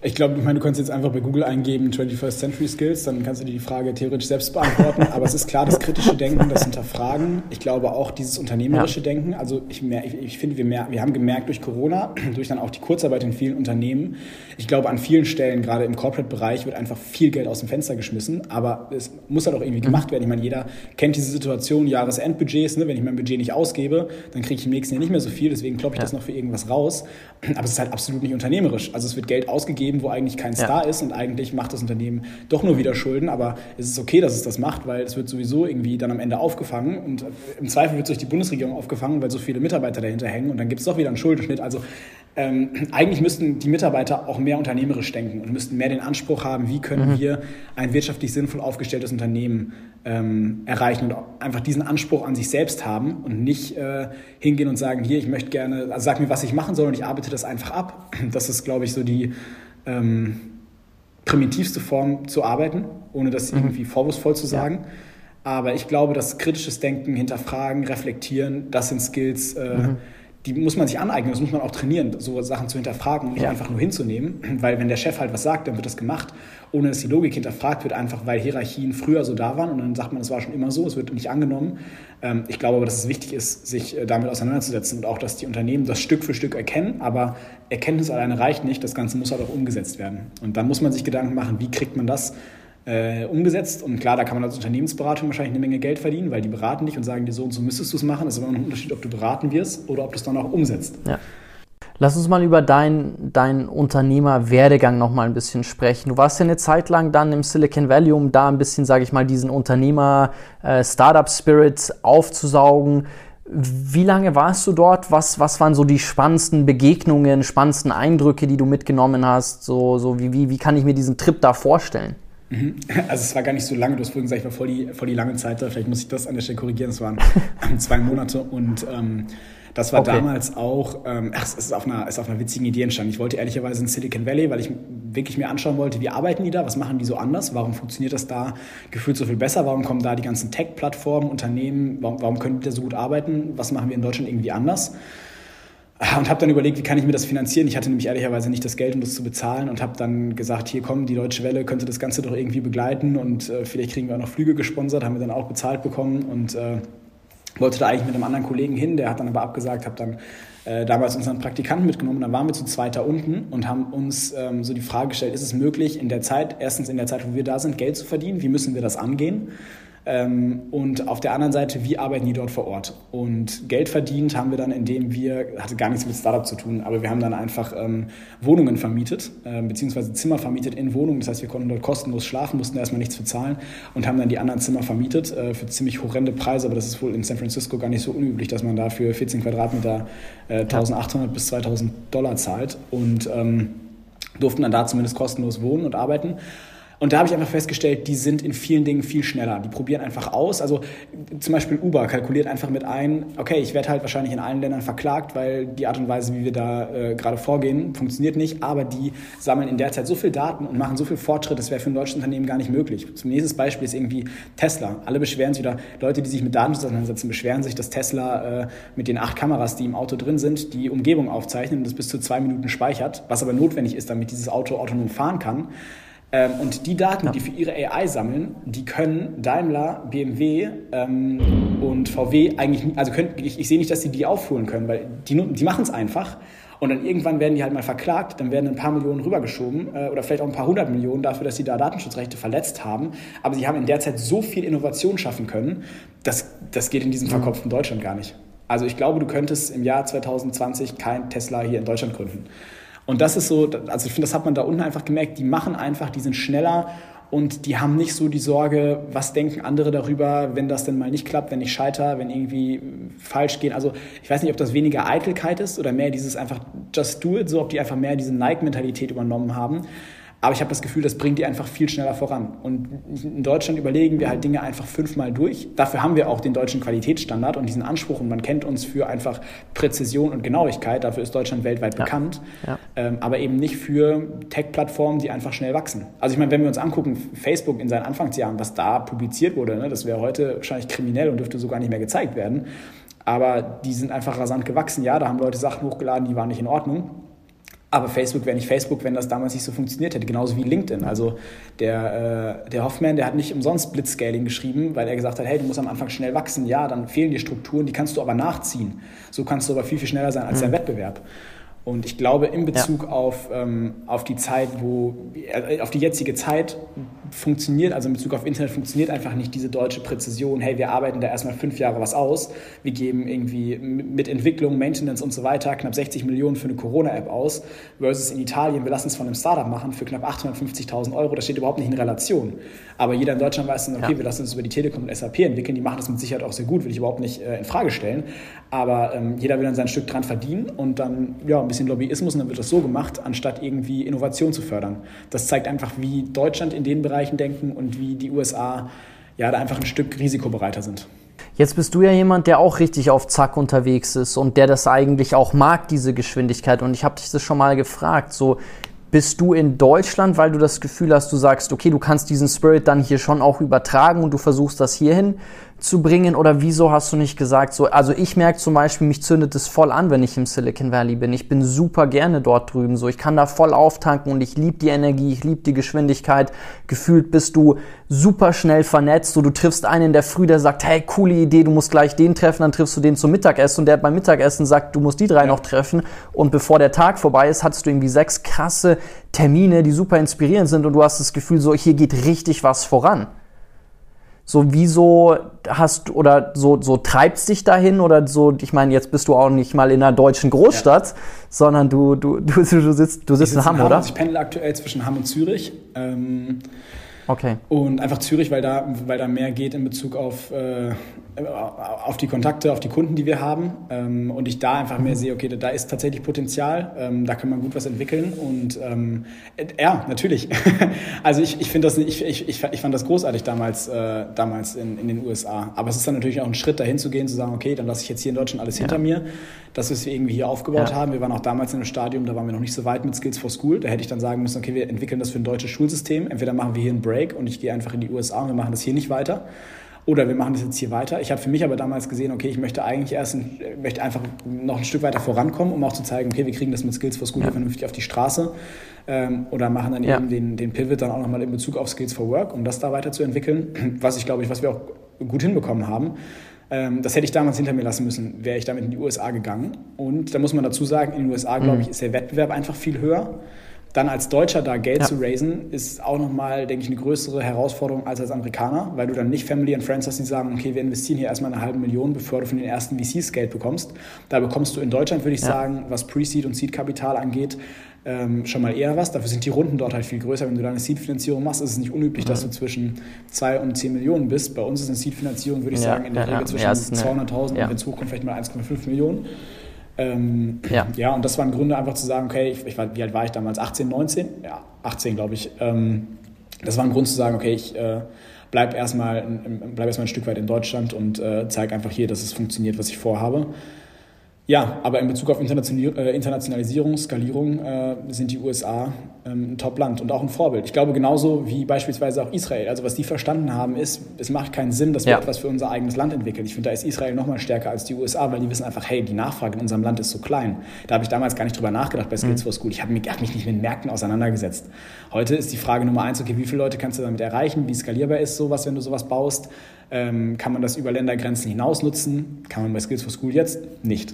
Ich glaube, ich meine, du kannst jetzt einfach bei Google eingeben 21st Century Skills, dann kannst du dir die Frage theoretisch selbst beantworten. Aber es ist klar, das kritische Denken, das Hinterfragen. Ich glaube auch dieses unternehmerische ja. Denken. Also ich, ich, ich finde, wir, wir haben gemerkt durch Corona, <clears throat> durch dann auch die Kurzarbeit in vielen Unternehmen, ich glaube, an vielen Stellen, gerade im Corporate-Bereich, wird einfach viel Geld aus dem Fenster geschmissen. Aber es muss halt auch irgendwie gemacht werden. Ich meine, jeder kennt diese Situation, Jahresendbudgets. Ne? Wenn ich mein Budget nicht ausgebe, dann kriege ich im nächsten Jahr nicht mehr so viel. Deswegen kloppe ich ja. das noch für irgendwas raus. Aber es ist halt absolut nicht unternehmerisch. Also es wird Geld ausgegeben geben, wo eigentlich kein Star ja. ist und eigentlich macht das Unternehmen doch nur wieder Schulden, aber es ist okay, dass es das macht, weil es wird sowieso irgendwie dann am Ende aufgefangen und im Zweifel wird es durch die Bundesregierung aufgefangen, weil so viele Mitarbeiter dahinter hängen und dann gibt es doch wieder einen Schuldenschnitt. Also ähm, eigentlich müssten die Mitarbeiter auch mehr unternehmerisch denken und müssten mehr den Anspruch haben, wie können mhm. wir ein wirtschaftlich sinnvoll aufgestelltes Unternehmen ähm, erreichen und einfach diesen Anspruch an sich selbst haben und nicht äh, hingehen und sagen, hier, ich möchte gerne, also sag mir, was ich machen soll und ich arbeite das einfach ab. Das ist, glaube ich, so die ähm, primitivste Form zu arbeiten, ohne das mhm. irgendwie vorwurfsvoll zu sagen. Ja. Aber ich glaube, dass kritisches Denken, hinterfragen, reflektieren, das sind Skills, äh, mhm. Die muss man sich aneignen, das muss man auch trainieren, so Sachen zu hinterfragen und nicht ja. einfach nur hinzunehmen. <clears throat> Weil wenn der Chef halt was sagt, dann wird das gemacht, ohne dass die Logik hinterfragt wird, einfach weil Hierarchien früher so da waren und dann sagt man, es war schon immer so, es wird nicht angenommen. Ähm, ich glaube aber, dass es wichtig ist, sich äh, damit auseinanderzusetzen und auch, dass die Unternehmen das Stück für Stück erkennen, aber Erkenntnis alleine reicht nicht, das Ganze muss halt auch umgesetzt werden. Und dann muss man sich Gedanken machen, wie kriegt man das äh, umgesetzt. Und klar, da kann man als Unternehmensberatung wahrscheinlich eine Menge Geld verdienen, weil die beraten dich und sagen dir so und so müsstest du es machen. Es ist aber noch ein Unterschied, ob du beraten wirst oder ob du es dann auch umsetzt. Ja. Lass uns mal über deinen dein Unternehmerwerdegang noch mal ein bisschen sprechen. Du warst ja eine Zeit lang dann im Silicon Valley, um da ein bisschen, sage ich mal, diesen Unternehmer-Startup-Spirit äh, aufzusaugen. Wie lange warst du dort? Was, was waren so die spannendsten Begegnungen, spannendsten Eindrücke, die du mitgenommen hast? So, so wie, wie, wie kann ich mir diesen Trip da vorstellen? Mhm. Also es war gar nicht so lange, du hast vorhin gesagt, ich war voll die, voll die lange Zeit da, vielleicht muss ich das an der Stelle korrigieren, es waren <laughs> zwei Monate und ähm, das war okay. damals auch, ähm, ach, es ist auf, einer, ist auf einer witzigen Idee entstanden. Ich wollte ehrlicherweise in Silicon Valley, weil ich wirklich mir anschauen wollte, wie arbeiten die da, was machen die so anders, warum funktioniert das da gefühlt so viel besser, warum kommen da die ganzen Tech-Plattformen, Unternehmen, warum, warum können die da so gut arbeiten, was machen wir in Deutschland irgendwie anders. Und habe dann überlegt, wie kann ich mir das finanzieren. Ich hatte nämlich ehrlicherweise nicht das Geld, um das zu bezahlen und habe dann gesagt, hier komm, die Deutsche Welle könnte das Ganze doch irgendwie begleiten und äh, vielleicht kriegen wir auch noch Flüge gesponsert, haben wir dann auch bezahlt bekommen und äh, wollte da eigentlich mit einem anderen Kollegen hin, der hat dann aber abgesagt, habe dann äh, damals unseren Praktikanten mitgenommen, dann waren wir zu zweit da unten und haben uns ähm, so die Frage gestellt, ist es möglich in der Zeit, erstens in der Zeit, wo wir da sind, Geld zu verdienen, wie müssen wir das angehen? Ähm, und auf der anderen Seite, wie arbeiten die dort vor Ort? Und Geld verdient haben wir dann, indem wir, hatte gar nichts mit Startup zu tun, aber wir haben dann einfach ähm, Wohnungen vermietet, äh, beziehungsweise Zimmer vermietet in Wohnungen. Das heißt, wir konnten dort kostenlos schlafen, mussten erstmal nichts bezahlen und haben dann die anderen Zimmer vermietet äh, für ziemlich horrende Preise. Aber das ist wohl in San Francisco gar nicht so unüblich, dass man da für 14 Quadratmeter äh, 1800 bis 2000 Dollar zahlt und ähm, durften dann da zumindest kostenlos wohnen und arbeiten. Und da habe ich einfach festgestellt, die sind in vielen Dingen viel schneller. Die probieren einfach aus. Also zum Beispiel Uber kalkuliert einfach mit ein, okay, ich werde halt wahrscheinlich in allen Ländern verklagt, weil die Art und Weise, wie wir da äh, gerade vorgehen, funktioniert nicht. Aber die sammeln in der Zeit so viel Daten und machen so viel Fortschritt, das wäre für ein deutsches Unternehmen gar nicht möglich. Zum nächsten Beispiel ist irgendwie Tesla. Alle beschweren sich wieder, Leute, die sich mit Daten auseinandersetzen, beschweren sich, dass Tesla äh, mit den acht Kameras, die im Auto drin sind, die Umgebung aufzeichnen und das bis zu zwei Minuten speichert, was aber notwendig ist, damit dieses Auto autonom fahren kann. Ähm, und die Daten, ja. die für ihre AI sammeln, die können Daimler, BMW ähm, und VW eigentlich, also können, ich, ich sehe nicht, dass sie die aufholen können, weil die, die machen es einfach. Und dann irgendwann werden die halt mal verklagt, dann werden ein paar Millionen rübergeschoben äh, oder vielleicht auch ein paar hundert Millionen dafür, dass sie da Datenschutzrechte verletzt haben. Aber sie haben in der Zeit so viel Innovation schaffen können, das, das geht in diesem mhm. verkopften Deutschland gar nicht. Also ich glaube, du könntest im Jahr 2020 kein Tesla hier in Deutschland gründen. Und das ist so, also ich finde, das hat man da unten einfach gemerkt, die machen einfach, die sind schneller und die haben nicht so die Sorge, was denken andere darüber, wenn das denn mal nicht klappt, wenn ich scheiter, wenn irgendwie falsch gehen. Also ich weiß nicht, ob das weniger Eitelkeit ist oder mehr dieses einfach just do it, so ob die einfach mehr diese Nike-Mentalität übernommen haben. Aber ich habe das Gefühl, das bringt die einfach viel schneller voran. Und in Deutschland überlegen wir halt Dinge einfach fünfmal durch. Dafür haben wir auch den deutschen Qualitätsstandard und diesen Anspruch. Und man kennt uns für einfach Präzision und Genauigkeit. Dafür ist Deutschland weltweit ja. bekannt. Ja. Ähm, aber eben nicht für Tech-Plattformen, die einfach schnell wachsen. Also ich meine, wenn wir uns angucken, Facebook in seinen Anfangsjahren, was da publiziert wurde, ne, das wäre heute wahrscheinlich kriminell und dürfte sogar nicht mehr gezeigt werden. Aber die sind einfach rasant gewachsen. Ja, da haben Leute Sachen hochgeladen, die waren nicht in Ordnung. Aber Facebook wäre nicht Facebook, wenn das damals nicht so funktioniert hätte. Genauso wie LinkedIn. Also der, äh, der Hoffman, der hat nicht umsonst Blitzscaling geschrieben, weil er gesagt hat, hey, du musst am Anfang schnell wachsen. Ja, dann fehlen dir Strukturen, die kannst du aber nachziehen. So kannst du aber viel, viel schneller sein als mhm. der Wettbewerb. Und ich glaube, in Bezug ja. auf, ähm, auf die Zeit, wo, äh, auf die jetzige Zeit funktioniert, also in Bezug auf Internet funktioniert einfach nicht diese deutsche Präzision, hey, wir arbeiten da erstmal fünf Jahre was aus, wir geben irgendwie mit Entwicklung, Maintenance und so weiter knapp 60 Millionen für eine Corona-App aus, versus in Italien, wir lassen es von einem Startup machen für knapp 850.000 Euro, das steht überhaupt nicht in Relation. Aber jeder in Deutschland weiß dann, okay, ja. wir lassen uns über die Telekom und SAP entwickeln, die machen das mit Sicherheit auch sehr gut, will ich überhaupt nicht äh, in Frage stellen, aber ähm, jeder will dann sein Stück dran verdienen und dann, ja, ein bisschen Lobbyismus und dann wird das so gemacht, anstatt irgendwie Innovation zu fördern. Das zeigt einfach, wie Deutschland in den Bereichen denken und wie die USA ja da einfach ein Stück risikobereiter sind. Jetzt bist du ja jemand, der auch richtig auf Zack unterwegs ist und der das eigentlich auch mag, diese Geschwindigkeit. Und ich habe dich das schon mal gefragt, so bist du in Deutschland, weil du das Gefühl hast, du sagst, okay, du kannst diesen Spirit dann hier schon auch übertragen und du versuchst das hierhin zu bringen oder wieso hast du nicht gesagt so, also ich merke zum Beispiel, mich zündet es voll an, wenn ich im Silicon Valley bin. Ich bin super gerne dort drüben so. Ich kann da voll auftanken und ich liebe die Energie, ich liebe die Geschwindigkeit. Gefühlt bist du super schnell vernetzt. So, du triffst einen in der Früh, der sagt, hey, coole Idee, du musst gleich den treffen, dann triffst du den zum Mittagessen und der beim Mittagessen sagt, du musst die drei ja. noch treffen. Und bevor der Tag vorbei ist, hattest du irgendwie sechs krasse Termine, die super inspirierend sind und du hast das Gefühl so, hier geht richtig was voran. So, wieso hast oder so, so treibst dich dahin oder so, ich meine, jetzt bist du auch nicht mal in einer deutschen Großstadt, ja. sondern du, du, du, <laughs> du sitzt, du sitzt in Hamm, in Hamm, oder? Ich pendel aktuell zwischen Hamm und Zürich. Ähm, okay. Und einfach Zürich, weil da, weil da mehr geht in Bezug auf äh, auf die Kontakte, auf die Kunden, die wir haben. Ähm, und ich da einfach mehr sehe, okay, da ist tatsächlich Potenzial, ähm, da kann man gut was entwickeln. Und ähm, äh, ja, natürlich. <laughs> also ich, ich finde das, ich, ich, ich, fand das großartig damals, äh, damals in, in den USA. Aber es ist dann natürlich auch ein Schritt dahin zu gehen, zu sagen, okay, dann lasse ich jetzt hier in Deutschland alles ja. hinter mir. Das, was wir irgendwie hier aufgebaut ja. haben. Wir waren auch damals in einem Stadium, da waren wir noch nicht so weit mit Skills for School. Da hätte ich dann sagen müssen, okay, wir entwickeln das für ein deutsches Schulsystem. Entweder machen wir hier einen Break und ich gehe einfach in die USA und wir machen das hier nicht weiter oder wir machen das jetzt hier weiter. Ich habe für mich aber damals gesehen, okay, ich möchte eigentlich erst ein, möchte einfach noch ein Stück weiter vorankommen, um auch zu zeigen, okay, wir kriegen das mit Skills for School ja. vernünftig auf die Straße ähm, oder machen dann ja. eben den, den Pivot dann auch nochmal in Bezug auf Skills for Work, um das da weiterzuentwickeln, <clears throat> was ich glaube ich, was wir auch gut hinbekommen haben. Ähm, das hätte ich damals hinter mir lassen müssen, wäre ich damit in die USA gegangen. Und da muss man dazu sagen, in den USA, glaube mhm. ich, ist der Wettbewerb einfach viel höher dann als Deutscher da Geld ja. zu raisen, ist auch nochmal, denke ich, eine größere Herausforderung als als Amerikaner, weil du dann nicht Family and Friends hast, die sagen, okay, wir investieren hier erstmal eine halbe Million, bevor du von den ersten VCs Geld bekommst. Da bekommst du in Deutschland, würde ich ja. sagen, was Pre-Seed und Seed-Kapital angeht, ähm, schon mal eher was. Dafür sind die Runden dort halt viel größer. Wenn du da eine Seed-Finanzierung machst, ist es nicht unüblich, mhm. dass du zwischen 2 und 10 Millionen bist. Bei uns ist eine Seed-Finanzierung, würde ich ja, sagen, in der Regel zwischen 200.000 und wenn es hochkommt, vielleicht mal 1,5 Millionen. Ähm, ja. ja, und das waren Gründe einfach zu sagen, okay, ich, ich war, wie alt war ich damals? 18, 19? Ja, 18 glaube ich. Ähm, das war ein Grund zu sagen, okay, ich äh, bleibe erstmal, bleib erstmal ein Stück weit in Deutschland und äh, zeige einfach hier, dass es funktioniert, was ich vorhabe. Ja, aber in Bezug auf äh, Internationalisierung, Skalierung äh, sind die USA ähm, ein Top-Land und auch ein Vorbild. Ich glaube genauso wie beispielsweise auch Israel. Also was die verstanden haben ist, es macht keinen Sinn, dass wir ja. etwas für unser eigenes Land entwickeln. Ich finde, da ist Israel noch mal stärker als die USA, weil die wissen einfach, hey, die Nachfrage in unserem Land ist so klein. Da habe ich damals gar nicht drüber nachgedacht bei Skills mhm. for School. Ich habe mich, hab mich nicht mit Märkten auseinandergesetzt. Heute ist die Frage Nummer eins, okay, wie viele Leute kannst du damit erreichen? Wie skalierbar ist sowas, wenn du sowas baust? Ähm, kann man das über Ländergrenzen hinaus nutzen? Kann man bei Skills for School jetzt? Nicht.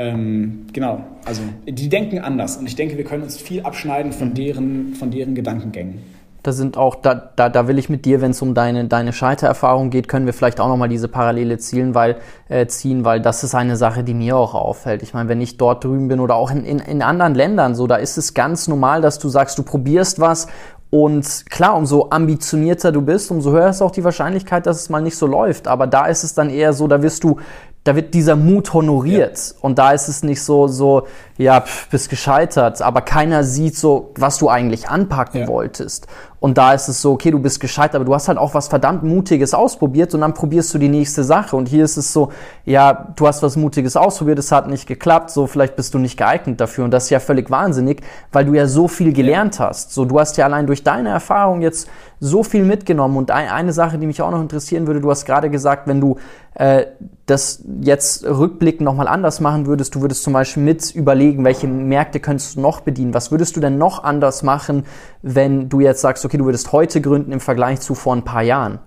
Ähm, genau, also die denken anders und ich denke, wir können uns viel abschneiden von deren, von deren Gedankengängen. Da sind auch, da, da, da will ich mit dir, wenn es um deine, deine Scheitererfahrung geht, können wir vielleicht auch nochmal diese Parallele zielen, weil, äh, ziehen, weil das ist eine Sache, die mir auch auffällt. Ich meine, wenn ich dort drüben bin oder auch in, in, in anderen Ländern, so, da ist es ganz normal, dass du sagst, du probierst was und klar, umso ambitionierter du bist, umso höher ist auch die Wahrscheinlichkeit, dass es mal nicht so läuft. Aber da ist es dann eher so, da wirst du da wird dieser Mut honoriert. Ja. Und da ist es nicht so, so, ja, pf, bist gescheitert, aber keiner sieht so, was du eigentlich anpacken ja. wolltest. Und da ist es so, okay, du bist gescheitert, aber du hast halt auch was verdammt Mutiges ausprobiert und dann probierst du die nächste Sache. Und hier ist es so, ja, du hast was Mutiges ausprobiert, es hat nicht geklappt, so vielleicht bist du nicht geeignet dafür. Und das ist ja völlig wahnsinnig, weil du ja so viel gelernt ja. hast. So, du hast ja allein durch deine Erfahrung jetzt so viel mitgenommen. Und eine Sache, die mich auch noch interessieren würde, du hast gerade gesagt, wenn du äh, das jetzt rückblickend nochmal anders machen würdest, du würdest zum Beispiel mit überlegen, welche Märkte könntest du noch bedienen. Was würdest du denn noch anders machen, wenn du jetzt sagst, okay, du würdest heute gründen im Vergleich zu vor ein paar Jahren?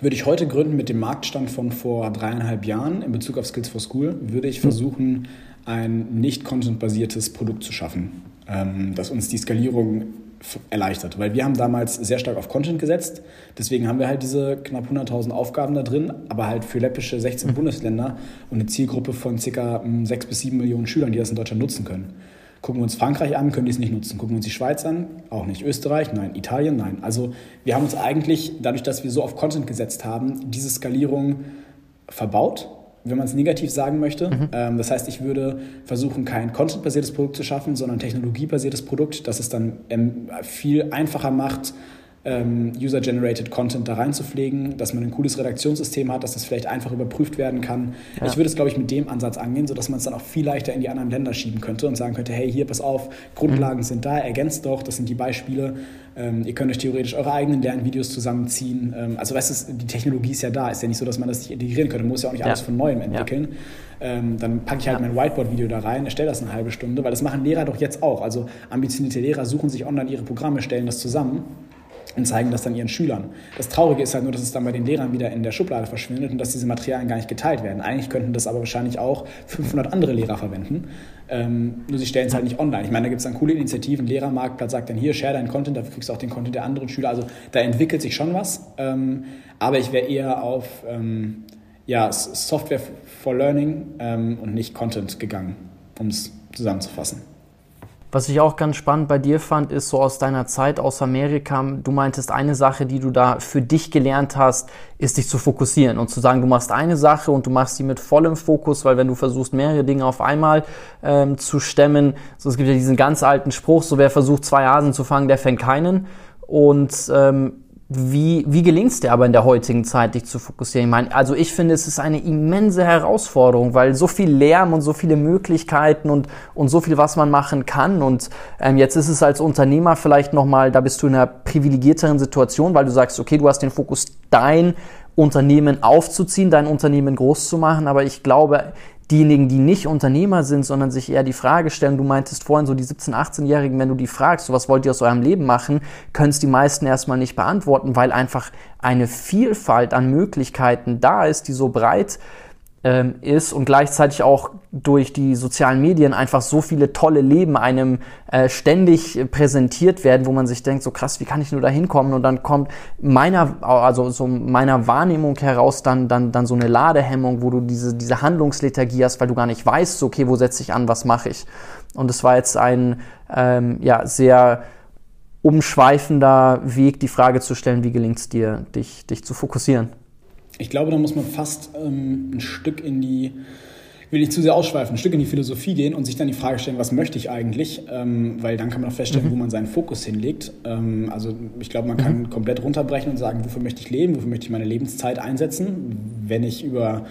Würde ich heute gründen mit dem Marktstand von vor dreieinhalb Jahren in Bezug auf Skills for School, würde ich versuchen, ein nicht content-basiertes Produkt zu schaffen, ähm, das uns die Skalierung erleichtert. Weil wir haben damals sehr stark auf Content gesetzt. Deswegen haben wir halt diese knapp 100.000 Aufgaben da drin, aber halt für läppische 16 mhm. Bundesländer und eine Zielgruppe von ca. 6 bis 7 Millionen Schülern, die das in Deutschland nutzen können. Gucken wir uns Frankreich an, können die es nicht nutzen. Gucken wir uns die Schweiz an, auch nicht. Österreich, nein. Italien, nein. Also wir haben uns eigentlich, dadurch, dass wir so auf Content gesetzt haben, diese Skalierung verbaut, wenn man es negativ sagen möchte. Mhm. Ähm, das heißt, ich würde versuchen, kein content-basiertes Produkt zu schaffen, sondern ein technologiebasiertes Produkt, das es dann ähm, viel einfacher macht, ähm, User-Generated Content da reinzupflegen, dass man ein cooles Redaktionssystem hat, dass das vielleicht einfach überprüft werden kann. Ja. Ich würde es, glaube ich, mit dem Ansatz angehen, sodass man es dann auch viel leichter in die anderen Länder schieben könnte und sagen könnte, hey, hier, pass auf, Grundlagen mhm. sind da, ergänzt doch, das sind die Beispiele. Ähm, ihr könnt euch theoretisch eure eigenen Lernvideos zusammenziehen. Ähm, also weißt du, die Technologie ist ja da. Ist ja nicht so, dass man das nicht integrieren könnte. Man muss ja auch nicht ja. alles von Neuem entwickeln. Ja. Ähm, dann packe ich halt mein Whiteboard-Video da rein, erstelle das eine halbe Stunde, weil das machen Lehrer doch jetzt auch. Also ambitionierte Lehrer suchen sich online ihre Programme, stellen das zusammen und zeigen das dann ihren Schülern. Das Traurige ist halt nur, dass es dann bei den Lehrern wieder in der Schublade verschwindet und dass diese Materialien gar nicht geteilt werden. Eigentlich könnten das aber wahrscheinlich auch 500 andere Lehrer verwenden. Ähm, nur sie stellen es halt nicht online. Ich meine, da gibt es dann coole Initiativen. Lehrermarktplatz sagt dann hier, share deinen Content, dafür kriegst du auch den Content der anderen Schüler. Also da entwickelt sich schon was. Ähm, aber ich wäre eher auf ähm, ja, Software for Learning ähm, und nicht Content gegangen, um es zusammenzufassen. Was ich auch ganz spannend bei dir fand, ist so aus deiner Zeit aus Amerika, du meintest, eine Sache, die du da für dich gelernt hast, ist dich zu fokussieren und zu sagen, du machst eine Sache und du machst sie mit vollem Fokus, weil wenn du versuchst, mehrere Dinge auf einmal ähm, zu stemmen, so es gibt ja diesen ganz alten Spruch, so wer versucht, zwei Hasen zu fangen, der fängt keinen. Und ähm, wie, wie gelingt es dir aber in der heutigen Zeit, dich zu fokussieren? Ich meine, also ich finde, es ist eine immense Herausforderung, weil so viel Lärm und so viele Möglichkeiten und, und so viel, was man machen kann. Und ähm, jetzt ist es als Unternehmer vielleicht nochmal, da bist du in einer privilegierteren Situation, weil du sagst, okay, du hast den Fokus, dein Unternehmen aufzuziehen, dein Unternehmen groß zu machen. Aber ich glaube, diejenigen, die nicht Unternehmer sind, sondern sich eher die Frage stellen, du meintest vorhin so die 17-, 18-Jährigen, wenn du die fragst, so was wollt ihr aus eurem Leben machen, können es die meisten erstmal nicht beantworten, weil einfach eine Vielfalt an Möglichkeiten da ist, die so breit ähm, ist und gleichzeitig auch durch die sozialen Medien einfach so viele tolle Leben einem äh, ständig präsentiert werden, wo man sich denkt, so krass, wie kann ich nur da hinkommen? Und dann kommt meiner, also so meiner Wahrnehmung heraus dann, dann, dann so eine Ladehemmung, wo du diese, diese Handlungslethargie hast, weil du gar nicht weißt, so, okay, wo setze ich an, was mache ich? Und es war jetzt ein ähm, ja, sehr umschweifender Weg, die Frage zu stellen, wie gelingt es dir, dich, dich zu fokussieren? Ich glaube, da muss man fast ähm, ein Stück in die, will ich zu sehr ausschweifen, ein Stück in die Philosophie gehen und sich dann die Frage stellen, was möchte ich eigentlich? Ähm, weil dann kann man auch feststellen, mhm. wo man seinen Fokus hinlegt. Ähm, also ich glaube, man kann mhm. komplett runterbrechen und sagen, wofür möchte ich leben, wofür möchte ich meine Lebenszeit einsetzen, wenn ich über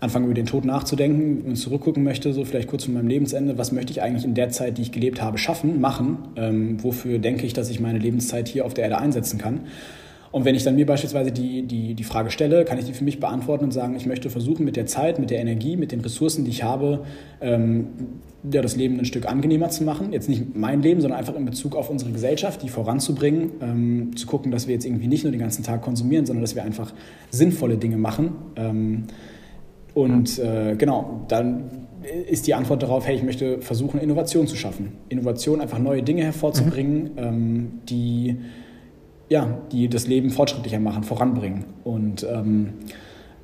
anfange über den Tod nachzudenken und zurückgucken möchte, so vielleicht kurz vor meinem Lebensende, was möchte ich eigentlich in der Zeit, die ich gelebt habe, schaffen, machen? Ähm, wofür denke ich, dass ich meine Lebenszeit hier auf der Erde einsetzen kann? Und wenn ich dann mir beispielsweise die, die, die Frage stelle, kann ich die für mich beantworten und sagen, ich möchte versuchen, mit der Zeit, mit der Energie, mit den Ressourcen, die ich habe, ähm, ja, das Leben ein Stück angenehmer zu machen. Jetzt nicht mein Leben, sondern einfach in Bezug auf unsere Gesellschaft, die voranzubringen, ähm, zu gucken, dass wir jetzt irgendwie nicht nur den ganzen Tag konsumieren, sondern dass wir einfach sinnvolle Dinge machen. Ähm, und äh, genau, dann ist die Antwort darauf, hey, ich möchte versuchen, Innovation zu schaffen. Innovation, einfach neue Dinge hervorzubringen, mhm. ähm, die ja, die das Leben fortschrittlicher machen, voranbringen. Und ähm,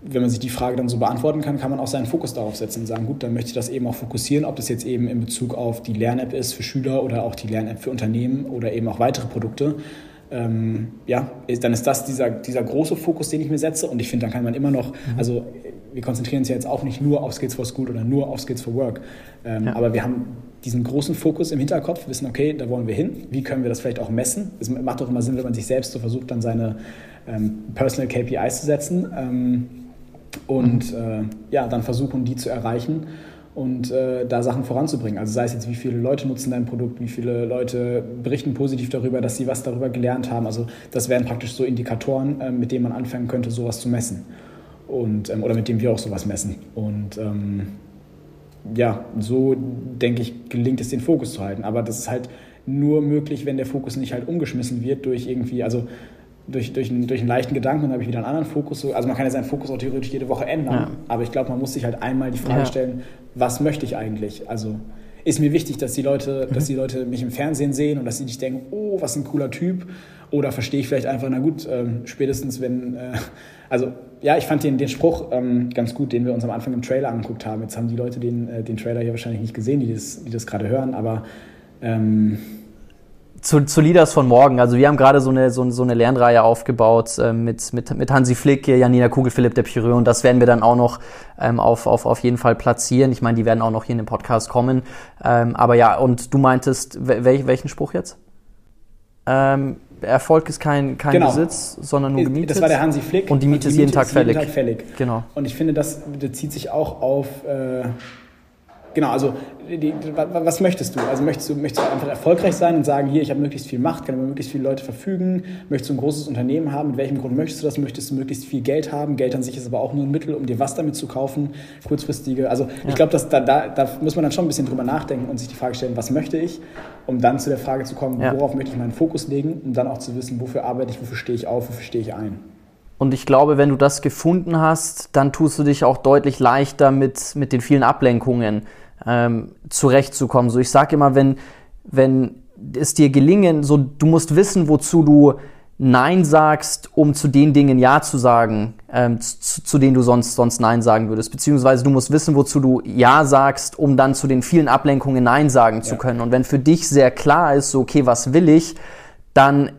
wenn man sich die Frage dann so beantworten kann, kann man auch seinen Fokus darauf setzen und sagen, gut, dann möchte ich das eben auch fokussieren, ob das jetzt eben in Bezug auf die Lern-App ist für Schüler oder auch die Lern-App für Unternehmen oder eben auch weitere Produkte. Ähm, ja, dann ist das dieser, dieser große Fokus, den ich mir setze. Und ich finde, dann kann man immer noch, mhm. also wir konzentrieren uns ja jetzt auch nicht nur auf Skills for School oder nur auf Skills for Work, ähm, ja. aber wir haben diesen großen Fokus im Hinterkopf, wissen, okay, da wollen wir hin. Wie können wir das vielleicht auch messen? Es macht doch immer Sinn, wenn man sich selbst so versucht, dann seine ähm, Personal KPIs zu setzen ähm, und mhm. äh, ja, dann versuchen, die zu erreichen und äh, da Sachen voranzubringen. Also sei es jetzt, wie viele Leute nutzen dein Produkt, wie viele Leute berichten positiv darüber, dass sie was darüber gelernt haben. Also das wären praktisch so Indikatoren, äh, mit denen man anfangen könnte, sowas zu messen. Und, ähm, oder mit denen wir auch sowas messen. Und ähm, ja, so denke ich, gelingt es, den Fokus zu halten. Aber das ist halt nur möglich, wenn der Fokus nicht halt umgeschmissen wird durch irgendwie, also durch, durch, einen, durch einen leichten Gedanken, dann habe ich wieder einen anderen Fokus. Also man kann ja seinen Fokus auch theoretisch jede Woche ändern, ja. aber ich glaube, man muss sich halt einmal die Frage ja. stellen, was möchte ich eigentlich? Also ist mir wichtig, dass die Leute, mhm. dass die Leute mich im Fernsehen sehen und dass sie nicht denken, oh, was ein cooler Typ. Oder verstehe ich vielleicht einfach, na gut, ähm, spätestens wenn, äh, also ja, ich fand den, den Spruch ähm, ganz gut, den wir uns am Anfang im Trailer angeguckt haben. Jetzt haben die Leute den, äh, den Trailer hier wahrscheinlich nicht gesehen, die das, die das gerade hören, aber ähm, zu, zu Leaders von morgen. Also wir haben gerade so eine, so, so eine Lernreihe aufgebaut äh, mit, mit, mit Hansi Flick, Janina Kugel, Philipp der Pireux und das werden wir dann auch noch ähm, auf, auf, auf jeden Fall platzieren. Ich meine, die werden auch noch hier in den Podcast kommen. Ähm, aber ja, und du meintest, wel, welchen Spruch jetzt? Ähm, Erfolg ist kein, kein genau. Besitz, sondern nur gemietet. Das war der Hansi Flick. Und die Miete, ist, jeden Tag, ist jeden Tag fällig. Genau. Und ich finde, das bezieht sich auch auf äh, Genau, also die, was möchtest du? Also möchtest du, möchtest du einfach erfolgreich sein und sagen, hier, ich habe möglichst viel Macht, kann über möglichst viele Leute verfügen? Möchtest du ein großes Unternehmen haben? Mit welchem Grund möchtest du das? Möchtest du möglichst viel Geld haben? Geld an sich ist aber auch nur ein Mittel, um dir was damit zu kaufen, kurzfristige. Also ja. ich glaube, da, da, da muss man dann schon ein bisschen drüber nachdenken und sich die Frage stellen, was möchte ich? Um dann zu der Frage zu kommen, ja. worauf möchte ich meinen Fokus legen, um dann auch zu wissen, wofür arbeite ich, wofür stehe ich auf, wofür stehe ich ein. Und ich glaube, wenn du das gefunden hast, dann tust du dich auch deutlich leichter mit, mit den vielen Ablenkungen ähm, zurechtzukommen. So, ich sage immer, wenn, wenn es dir gelingen, so du musst wissen, wozu du Nein sagst, um zu den Dingen Ja zu sagen, ähm, zu, zu, denen du sonst, sonst Nein sagen würdest. Beziehungsweise du musst wissen, wozu du Ja sagst, um dann zu den vielen Ablenkungen Nein sagen ja. zu können. Und wenn für dich sehr klar ist, so, okay, was will ich, dann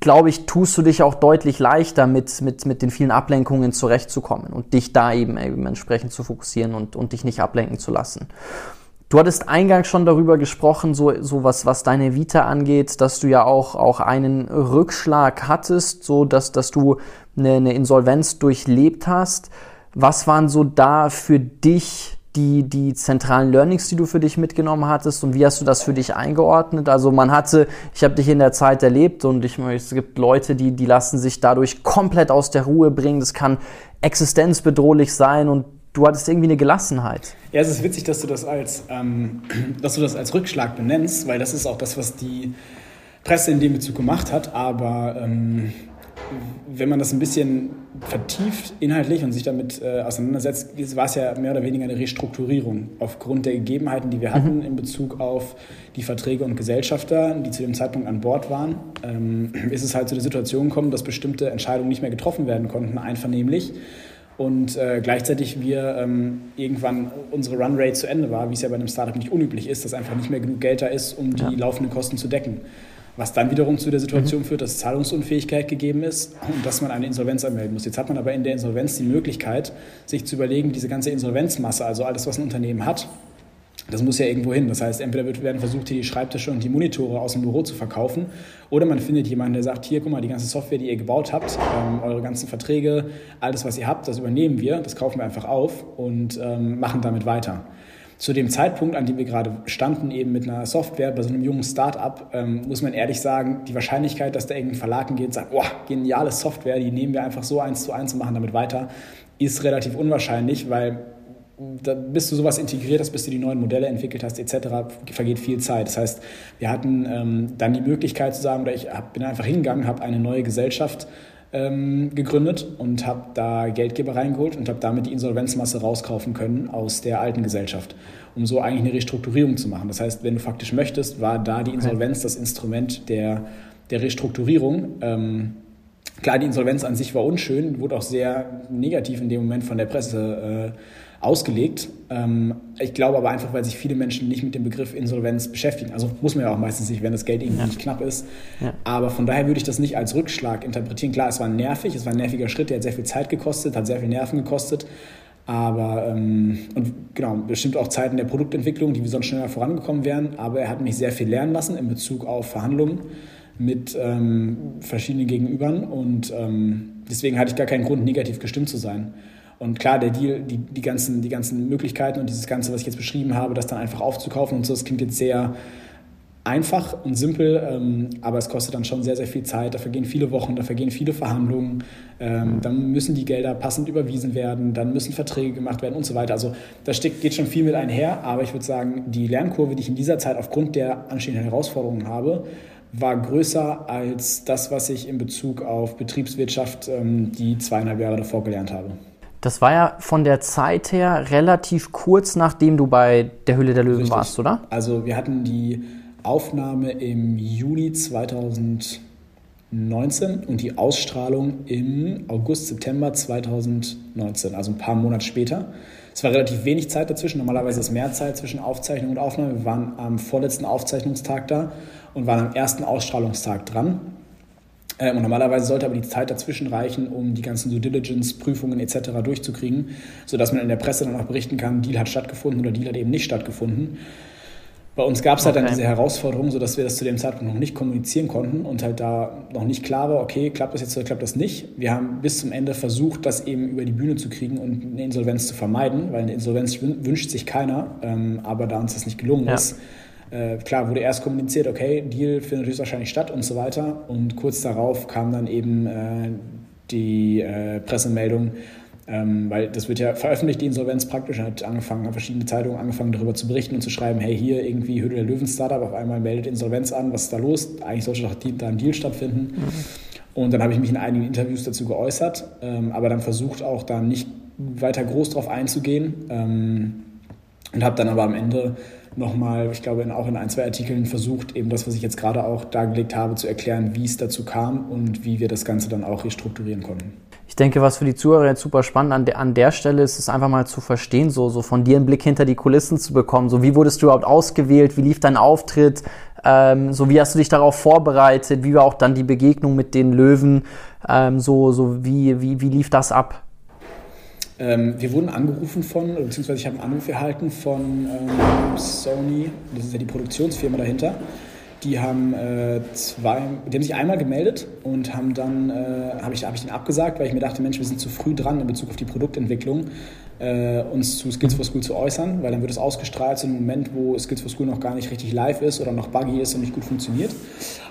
glaube ich, tust du dich auch deutlich leichter mit, mit, mit den vielen Ablenkungen zurechtzukommen und dich da eben, eben entsprechend zu fokussieren und, und dich nicht ablenken zu lassen. Du hattest eingangs schon darüber gesprochen, so, so was, was deine Vita angeht, dass du ja auch, auch einen Rückschlag hattest, so dass, dass du eine, eine Insolvenz durchlebt hast. Was waren so da für dich die, die zentralen Learnings, die du für dich mitgenommen hattest und wie hast du das für dich eingeordnet? Also man hatte, ich habe dich in der Zeit erlebt und ich, es gibt Leute, die, die lassen sich dadurch komplett aus der Ruhe bringen. Das kann existenzbedrohlich sein und du hattest irgendwie eine Gelassenheit. Ja, es ist witzig, dass du das als, ähm, <clears throat> dass du das als Rückschlag benennst, weil das ist auch das, was die Presse in dem Bezug gemacht hat. Aber ähm, wenn man das ein bisschen vertieft inhaltlich und sich damit äh, auseinandersetzt, war es ja mehr oder weniger eine Restrukturierung aufgrund der Gegebenheiten, die wir hatten mhm. in Bezug auf die Verträge und Gesellschafter, die zu dem Zeitpunkt an Bord waren. Ähm, ist es halt zu der Situation gekommen, dass bestimmte Entscheidungen nicht mehr getroffen werden konnten, einvernehmlich. Und äh, gleichzeitig wir ähm, irgendwann unsere Runrate zu Ende war, wie es ja bei einem Startup nicht unüblich ist, dass einfach nicht mehr genug Geld da ist, um die ja. laufenden Kosten zu decken. Was dann wiederum zu der Situation mhm. führt, dass Zahlungsunfähigkeit gegeben ist und dass man eine Insolvenz anmelden muss. Jetzt hat man aber in der Insolvenz die Möglichkeit, sich zu überlegen, diese ganze Insolvenzmasse, also alles, was ein Unternehmen hat, das muss ja irgendwo hin. Das heißt, entweder wird, werden versucht, hier die Schreibtische und die Monitore aus dem Büro zu verkaufen, oder man findet jemanden, der sagt, hier, guck mal, die ganze Software, die ihr gebaut habt, ähm, eure ganzen Verträge, alles, was ihr habt, das übernehmen wir, das kaufen wir einfach auf und ähm, machen damit weiter zu dem Zeitpunkt, an dem wir gerade standen, eben mit einer Software bei so einem jungen Start-up, ähm, muss man ehrlich sagen, die Wahrscheinlichkeit, dass da irgendein Verlag geht und sagt, boah, geniale Software, die nehmen wir einfach so eins zu eins und machen damit weiter, ist relativ unwahrscheinlich, weil da, bis du sowas integriert hast, bis du die neuen Modelle entwickelt hast, etc., vergeht viel Zeit. Das heißt, wir hatten ähm, dann die Möglichkeit zu sagen, oder ich hab, bin einfach hingegangen, habe eine neue Gesellschaft ähm, gegründet und habe da Geldgeber reingeholt und habe damit die Insolvenzmasse rauskaufen können aus der alten Gesellschaft, um so eigentlich eine Restrukturierung zu machen. Das heißt, wenn du faktisch möchtest, war da die Insolvenz das Instrument der, der Restrukturierung. Ähm, klar, die Insolvenz an sich war unschön, wurde auch sehr negativ in dem Moment von der Presse äh, ausgelegt. Ähm, ich glaube aber einfach, weil sich viele Menschen nicht mit dem Begriff Insolvenz beschäftigen. Also muss man ja auch meistens nicht, wenn das Geld irgendwie ja. nicht knapp ist. Ja. Aber von daher würde ich das nicht als Rückschlag interpretieren. Klar, es war nervig, es war ein nerviger Schritt, der hat sehr viel Zeit gekostet, hat sehr viel Nerven gekostet. Aber, ähm, und genau, bestimmt auch Zeiten der Produktentwicklung, die wir sonst schneller vorangekommen wären. Aber er hat mich sehr viel lernen lassen in Bezug auf Verhandlungen mit ähm, verschiedenen Gegenübern. Und deswegen hatte ich gar keinen Grund, negativ gestimmt zu sein. Und klar, der Deal, die, die, ganzen, die ganzen Möglichkeiten und dieses Ganze, was ich jetzt beschrieben habe, das dann einfach aufzukaufen und so, das klingt jetzt sehr einfach und simpel, ähm, aber es kostet dann schon sehr, sehr viel Zeit. Da vergehen viele Wochen, da vergehen viele Verhandlungen. Ähm, dann müssen die Gelder passend überwiesen werden, dann müssen Verträge gemacht werden und so weiter. Also da geht schon viel mit einher, aber ich würde sagen, die Lernkurve, die ich in dieser Zeit aufgrund der anstehenden Herausforderungen habe, war größer als das, was ich in Bezug auf Betriebswirtschaft ähm, die zweieinhalb Jahre davor gelernt habe. Das war ja von der Zeit her relativ kurz nachdem du bei der Hülle der Löwen Richtig. warst, oder? Also wir hatten die Aufnahme im Juni 2019 und die Ausstrahlung im August, September 2019, also ein paar Monate später. Es war relativ wenig Zeit dazwischen, normalerweise ist mehr Zeit zwischen Aufzeichnung und Aufnahme. Wir waren am vorletzten Aufzeichnungstag da und waren am ersten Ausstrahlungstag dran. Ähm, und normalerweise sollte aber die Zeit dazwischen reichen, um die ganzen Due Diligence, Prüfungen etc. durchzukriegen, sodass man in der Presse dann auch berichten kann, Deal hat stattgefunden oder Deal hat eben nicht stattgefunden. Bei uns gab es halt okay. dann diese Herausforderung, sodass wir das zu dem Zeitpunkt noch nicht kommunizieren konnten und halt da noch nicht klar war, okay, klappt das jetzt oder klappt das nicht. Wir haben bis zum Ende versucht, das eben über die Bühne zu kriegen und eine Insolvenz zu vermeiden, weil eine Insolvenz wünscht sich keiner, ähm, aber da uns das nicht gelungen ja. ist, äh, klar wurde erst kommuniziert, okay, Deal findet höchstwahrscheinlich statt und so weiter und kurz darauf kam dann eben äh, die äh, Pressemeldung, ähm, weil das wird ja veröffentlicht, die Insolvenz praktisch. hat angefangen, haben verschiedene Zeitungen angefangen, darüber zu berichten und zu schreiben, hey, hier irgendwie Höhle der Löwen-Startup, auf einmal meldet Insolvenz an, was ist da los? Eigentlich sollte doch da ein Deal stattfinden. Mhm. Und dann habe ich mich in einigen Interviews dazu geäußert, ähm, aber dann versucht auch da nicht weiter groß drauf einzugehen ähm, und habe dann aber am Ende nochmal, ich glaube, in, auch in ein, zwei Artikeln versucht, eben das, was ich jetzt gerade auch dargelegt habe, zu erklären, wie es dazu kam und wie wir das Ganze dann auch restrukturieren konnten. Ich denke, was für die Zuhörer jetzt super spannend an, der, an der Stelle ist, ist einfach mal zu verstehen, so, so von dir einen Blick hinter die Kulissen zu bekommen. So, wie wurdest du überhaupt ausgewählt? Wie lief dein Auftritt? Ähm, so, wie hast du dich darauf vorbereitet? Wie war auch dann die Begegnung mit den Löwen? Ähm, so, so, wie, wie, wie lief das ab? Ähm, wir wurden angerufen von, beziehungsweise ich habe einen Anruf erhalten von ähm, Sony, das ist ja die Produktionsfirma dahinter. Die haben, äh, zwei, die haben sich einmal gemeldet und haben dann, äh, habe ich, hab ich den abgesagt, weil ich mir dachte, Mensch, wir sind zu früh dran in Bezug auf die Produktentwicklung, äh, uns zu Skills for School zu äußern, weil dann wird es ausgestrahlt zu einem Moment, wo Skills for School noch gar nicht richtig live ist oder noch buggy ist und nicht gut funktioniert.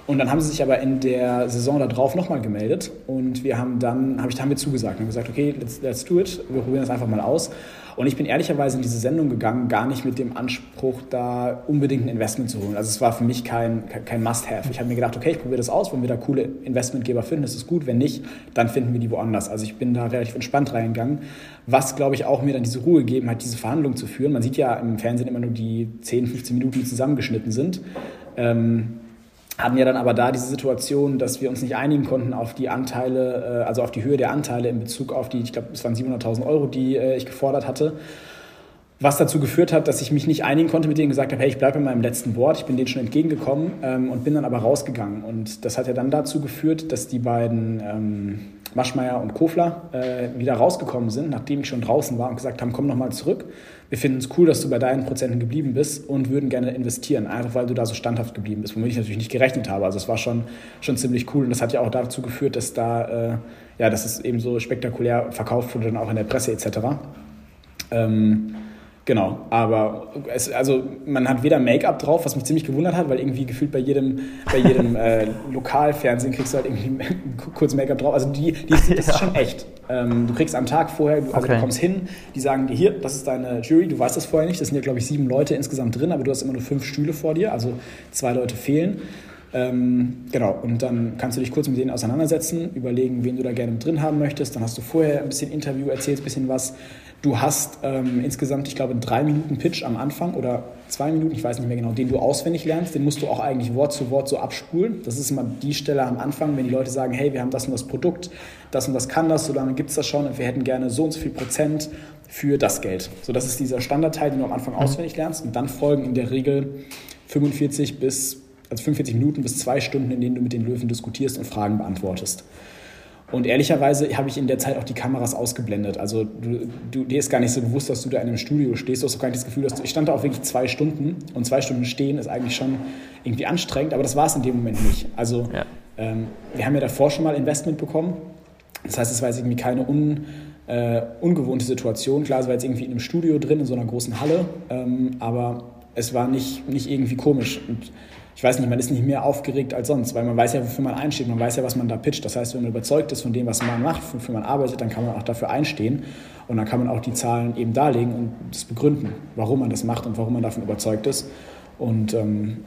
Und dann haben sie sich aber in der Saison darauf nochmal gemeldet und wir haben dann, hab ich, haben wir zugesagt und gesagt, okay, let's, let's do it, wir probieren das einfach mal aus. Und ich bin ehrlicherweise in diese Sendung gegangen, gar nicht mit dem Anspruch, da unbedingt ein Investment zu holen. Also es war für mich kein, kein Must-Have. Ich habe mir gedacht, okay, ich probiere das aus, wenn wir da coole Investmentgeber finden, ist es gut. Wenn nicht, dann finden wir die woanders. Also ich bin da relativ entspannt reingegangen, was, glaube ich, auch mir dann diese Ruhe gegeben hat, diese Verhandlungen zu führen. Man sieht ja im Fernsehen immer nur die 10, 15 Minuten, die zusammengeschnitten sind. Ähm, hatten ja dann aber da diese Situation, dass wir uns nicht einigen konnten auf die Anteile, äh, also auf die Höhe der Anteile in Bezug auf die, ich glaube, es waren 700.000 Euro, die äh, ich gefordert hatte. Was dazu geführt hat, dass ich mich nicht einigen konnte mit denen gesagt habe, hey, ich bleibe in meinem letzten Wort, ich bin denen schon entgegengekommen ähm, und bin dann aber rausgegangen. Und das hat ja dann dazu geführt, dass die beiden ähm, Maschmeyer und Kofler äh, wieder rausgekommen sind, nachdem ich schon draußen war und gesagt haben, komm nochmal zurück. Wir finden es cool, dass du bei deinen Prozenten geblieben bist und würden gerne investieren, einfach weil du da so standhaft geblieben bist, womit ich natürlich nicht gerechnet habe. Also es war schon, schon ziemlich cool und das hat ja auch dazu geführt, dass da, äh, ja, dass es eben so spektakulär verkauft wurde, dann auch in der Presse etc. Ähm, Genau, aber es, also man hat weder Make-up drauf, was mich ziemlich gewundert hat, weil irgendwie gefühlt bei jedem, bei jedem <laughs> äh, Lokalfernsehen kriegst du halt irgendwie <laughs> kurz Make-up drauf. Also die, die ist, das ist schon echt. Ähm, du kriegst am Tag vorher, also okay. du kommst hin, die sagen dir hier, das ist deine Jury, du weißt das vorher nicht. Das sind ja glaube ich sieben Leute insgesamt drin, aber du hast immer nur fünf Stühle vor dir, also zwei Leute fehlen. Ähm, genau, und dann kannst du dich kurz mit denen auseinandersetzen, überlegen, wen du da gerne mit drin haben möchtest. Dann hast du vorher ein bisschen Interview, erzählst ein bisschen was. Du hast ähm, insgesamt, ich glaube, drei Minuten Pitch am Anfang oder zwei Minuten, ich weiß nicht mehr genau, den du auswendig lernst. Den musst du auch eigentlich Wort zu Wort so abspulen. Das ist immer die Stelle am Anfang, wenn die Leute sagen, hey, wir haben das und das Produkt, das und das kann das, so lange gibt es das schon und wir hätten gerne so und so viel Prozent für das Geld. So, das ist dieser Standardteil, den du am Anfang mhm. auswendig lernst. Und dann folgen in der Regel 45 bis also 45 Minuten bis zwei Stunden, in denen du mit den Löwen diskutierst und Fragen beantwortest. Und ehrlicherweise habe ich in der Zeit auch die Kameras ausgeblendet. Also du, du, dir ist gar nicht so bewusst, dass du da in einem Studio stehst. Du hast gar nicht das Gefühl, dass du, ich stand da auch wirklich zwei Stunden und zwei Stunden stehen ist eigentlich schon irgendwie anstrengend, aber das war es in dem Moment nicht. Also ja. ähm, wir haben ja davor schon mal Investment bekommen. Das heißt, es war jetzt irgendwie keine un, äh, ungewohnte Situation. Klar, es war jetzt irgendwie in einem Studio drin, in so einer großen Halle, ähm, aber es war nicht, nicht irgendwie komisch. Und ich weiß nicht, man ist nicht mehr aufgeregt als sonst, weil man weiß ja, wofür man einsteht, man weiß ja, was man da pitcht. Das heißt, wenn man überzeugt ist von dem, was man macht, wofür man arbeitet, dann kann man auch dafür einstehen. Und dann kann man auch die Zahlen eben darlegen und das begründen, warum man das macht und warum man davon überzeugt ist. Und ähm,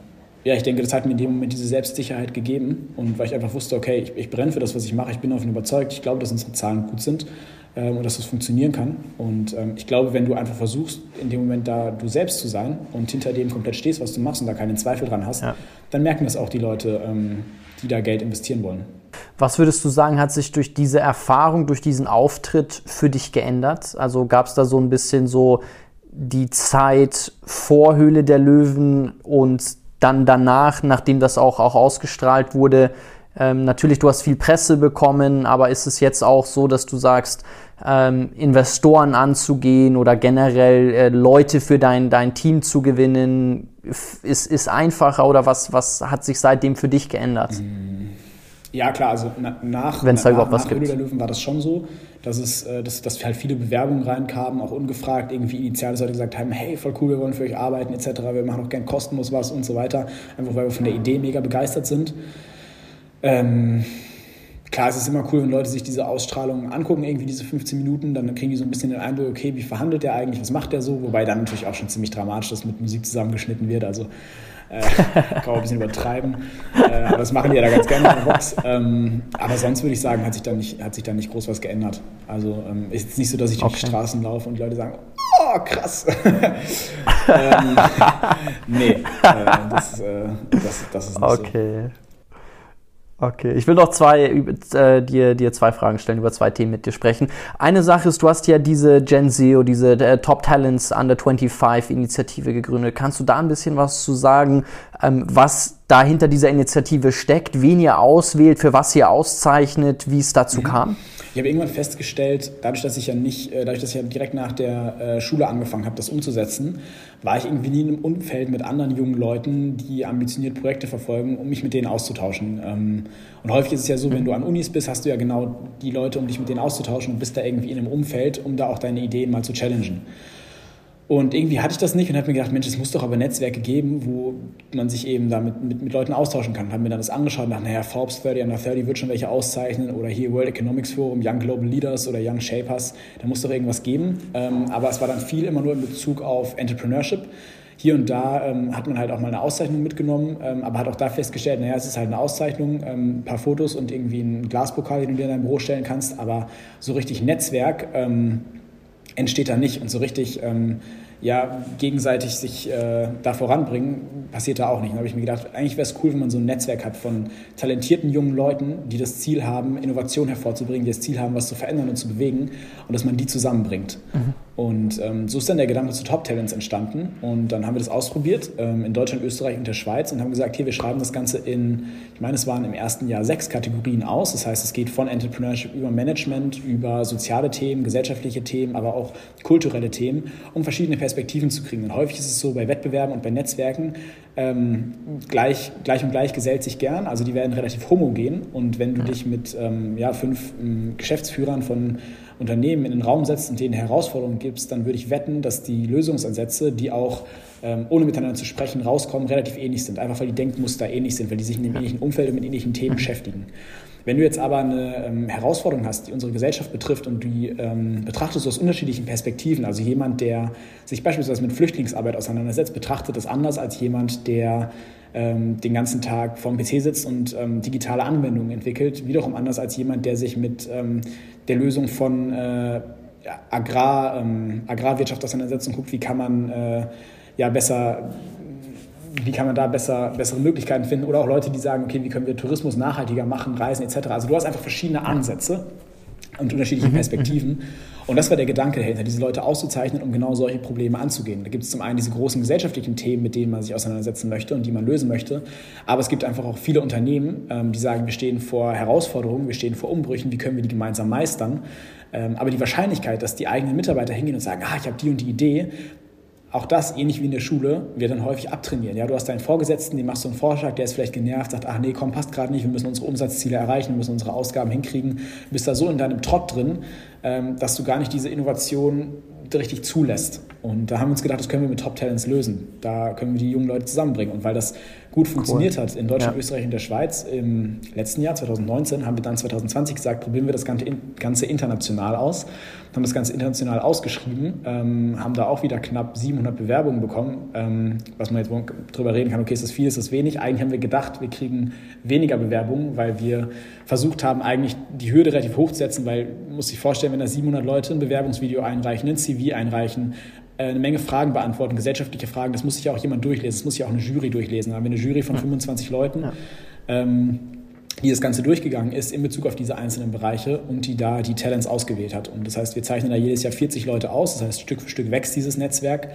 ja, ich denke, das hat mir in dem Moment diese Selbstsicherheit gegeben. Und weil ich einfach wusste, okay, ich, ich brenne für das, was ich mache, ich bin davon überzeugt, ich glaube, dass unsere Zahlen gut sind ähm, und dass das funktionieren kann. Und ähm, ich glaube, wenn du einfach versuchst, in dem Moment da du selbst zu sein und hinter dem komplett stehst, was du machst und da keinen Zweifel dran hast, ja. dann merken das auch die Leute, ähm, die da Geld investieren wollen. Was würdest du sagen, hat sich durch diese Erfahrung, durch diesen Auftritt für dich geändert? Also gab es da so ein bisschen so die Zeit vor Höhle der Löwen und dann danach, nachdem das auch, auch ausgestrahlt wurde, ähm, natürlich, du hast viel Presse bekommen, aber ist es jetzt auch so, dass du sagst, ähm, Investoren anzugehen oder generell äh, Leute für dein, dein Team zu gewinnen, ist, ist einfacher oder was, was hat sich seitdem für dich geändert? Ja, klar, also nach, Wenn's da nach, überhaupt was nach gibt. Höhle der Löwen war das schon so, dass, es, äh, dass, dass halt viele Bewerbungen reinkamen, auch ungefragt, irgendwie initial, dass Leute gesagt haben, hey, voll cool, wir wollen für euch arbeiten, etc., wir machen auch gern kostenlos was und so weiter, einfach weil wir von der Idee mega begeistert sind. Ähm, klar, es ist immer cool, wenn Leute sich diese Ausstrahlung angucken, irgendwie diese 15 Minuten, dann kriegen die so ein bisschen den Eindruck, okay, wie verhandelt der eigentlich, was macht der so? Wobei dann natürlich auch schon ziemlich dramatisch das mit Musik zusammengeschnitten wird, also äh, kann man ein bisschen übertreiben, äh, aber das machen die ja da ganz gerne in der Box. Ähm, aber sonst würde ich sagen, hat sich da nicht, hat sich da nicht groß was geändert. Also ähm, ist jetzt nicht so, dass ich durch die Okay. Straßen laufe und die Leute sagen, oh, krass. <laughs> ähm, nee, äh, das, äh, das, das ist nicht so. Okay. Okay, ich will noch zwei, äh, dir, dir zwei Fragen stellen, über zwei Themen mit dir sprechen. Eine Sache ist, du hast ja diese Gen Zero, diese äh, Top Talents Under 25 Initiative gegründet. Kannst du da ein bisschen was zu sagen, ähm, was da hinter dieser Initiative steckt, wen ihr auswählt, für was ihr auszeichnet, wie es dazu kam? Ich habe irgendwann festgestellt, dadurch, dass ich ja nicht, äh, dadurch, dass ich ja direkt nach der äh, Schule angefangen habe, das umzusetzen, war ich irgendwie nie in einem Umfeld mit anderen jungen Leuten, die ambitioniert Projekte verfolgen, um mich mit denen auszutauschen. Ähm, Und häufig ist es ja so, wenn du an Unis bist, hast du ja genau die Leute, um dich mit denen auszutauschen und bist da irgendwie in einem Umfeld, um da auch deine Ideen mal zu challengen. Und irgendwie hatte ich das nicht und habe mir gedacht, Mensch, es muss doch aber Netzwerke geben, wo man sich eben damit mit, mit Leuten austauschen kann. Habe mir dann das angeschaut und dachte, naja, Forbes 30 under 30 wird schon welche auszeichnen oder hier World Economics Forum, Young Global Leaders oder Young Shapers, da muss doch irgendwas geben. Ähm, aber es war dann viel immer nur in Bezug auf Entrepreneurship. Hier und da ähm, hat man halt auch mal eine Auszeichnung mitgenommen, ähm, aber hat auch da festgestellt, naja, es ist halt eine Auszeichnung, ähm, ein paar Fotos und irgendwie ein Glaspokal, den du dir in dein Büro stellen kannst, aber so richtig Netzwerk ähm, entsteht da nicht und so richtig ähm, ja, gegenseitig sich äh, da voranbringen, passiert da auch nicht. Da habe ich mir gedacht, eigentlich wäre es cool, wenn man so ein Netzwerk hat von talentierten jungen Leuten, die das Ziel haben, Innovation hervorzubringen, die das Ziel haben, was zu verändern und zu bewegen und dass man die zusammenbringt. Und ähm, so ist dann der Gedanke zu Top Talents entstanden. Und dann haben wir das ausprobiert ähm, in Deutschland, Österreich und der Schweiz und haben gesagt, hier, wir schreiben das Ganze in, ich meine, es waren im ersten Jahr sechs Kategorien aus. Das heißt, es geht von Entrepreneurship über Management, über soziale Themen, gesellschaftliche Themen, aber auch kulturelle Themen, um verschiedene Perspektiven zu kriegen. Und häufig ist es so bei Wettbewerben und bei Netzwerken, ähm, gleich, gleich und gleich gesellt sich gern. Also die werden relativ homogen. Und wenn du dich mit ähm, ja, fünf ähm, Geschäftsführern von Unternehmen in den Raum setzt und denen Herausforderungen gibst, dann würde ich wetten, dass die Lösungsansätze, die auch ähm, ohne miteinander zu sprechen rauskommen, relativ ähnlich sind. Einfach weil die Denkmuster ähnlich sind, weil die sich in einem ähnlichen Umfeld und mit ähnlichen Themen <laughs> beschäftigen. Wenn du jetzt aber eine ähm, Herausforderung hast, die unsere Gesellschaft betrifft und die ähm, betrachtest du aus unterschiedlichen Perspektiven, also jemand, der sich beispielsweise mit Flüchtlingsarbeit auseinandersetzt, betrachtet das anders als jemand, der ähm, den ganzen Tag vorm PC sitzt und ähm, digitale Anwendungen entwickelt, wiederum anders als jemand, der sich mit ähm, der Lösung von äh, Agrar, ähm, Agrarwirtschaft auseinandersetzt und guckt, wie kann man äh, ja besser wie kann man da besser, bessere Möglichkeiten finden oder auch Leute, die sagen, okay, wie können wir Tourismus nachhaltiger machen, Reisen etc. Also du hast einfach verschiedene Ansätze und unterschiedliche Perspektiven. Und das war der Gedanke dahinter, diese Leute auszuzeichnen, um genau solche Probleme anzugehen. Da gibt es zum einen diese großen gesellschaftlichen Themen, mit denen man sich auseinandersetzen möchte und die man lösen möchte. Aber es gibt einfach auch viele Unternehmen, ähm, die sagen, wir stehen vor Herausforderungen, wir stehen vor Umbrüchen, wie können wir die gemeinsam meistern. Ähm, aber die Wahrscheinlichkeit, dass die eigenen Mitarbeiter hingehen und sagen, ah, ich habe die und die Idee, auch das, ähnlich wie in der Schule, wird dann häufig abtrainieren. Ja, du hast deinen Vorgesetzten, dem machst du einen Vorschlag, der ist vielleicht genervt, sagt, ach nee, komm, passt gerade nicht, wir müssen unsere Umsatzziele erreichen, wir müssen unsere Ausgaben hinkriegen. Du bist da so in deinem Trott drin, ähm, dass du gar nicht diese Innovation richtig zulässt. Und da haben wir uns gedacht, das können wir mit Top Talents lösen. Da können wir die jungen Leute zusammenbringen. Und weil das gut funktioniert hat in Deutschland, Ja. Österreich und der Schweiz im letzten Jahr, 2019, haben wir dann 2020 gesagt, probieren wir das Ganze, international aus. Haben das Ganze international ausgeschrieben, ähm, haben da auch wieder knapp 700 Bewerbungen bekommen, ähm, was man jetzt drüber reden kann, okay, ist das viel, ist das wenig? Eigentlich haben wir gedacht, wir kriegen weniger Bewerbungen, weil wir versucht haben, eigentlich die Hürde relativ hoch zu setzen, weil, man muss sich vorstellen, wenn da 700 Leute ein Bewerbungsvideo einreichen, ein CV einreichen, eine Menge Fragen beantworten, gesellschaftliche Fragen, das muss sich ja auch jemand durchlesen, das muss sich auch eine Jury durchlesen. Da haben wir eine Jury von 25 Leuten, Ja. ähm, die das Ganze durchgegangen ist in Bezug auf diese einzelnen Bereiche und die da die Talents ausgewählt hat. Und das heißt, wir zeichnen da jedes Jahr 40 Leute aus, das heißt, Stück für Stück wächst dieses Netzwerk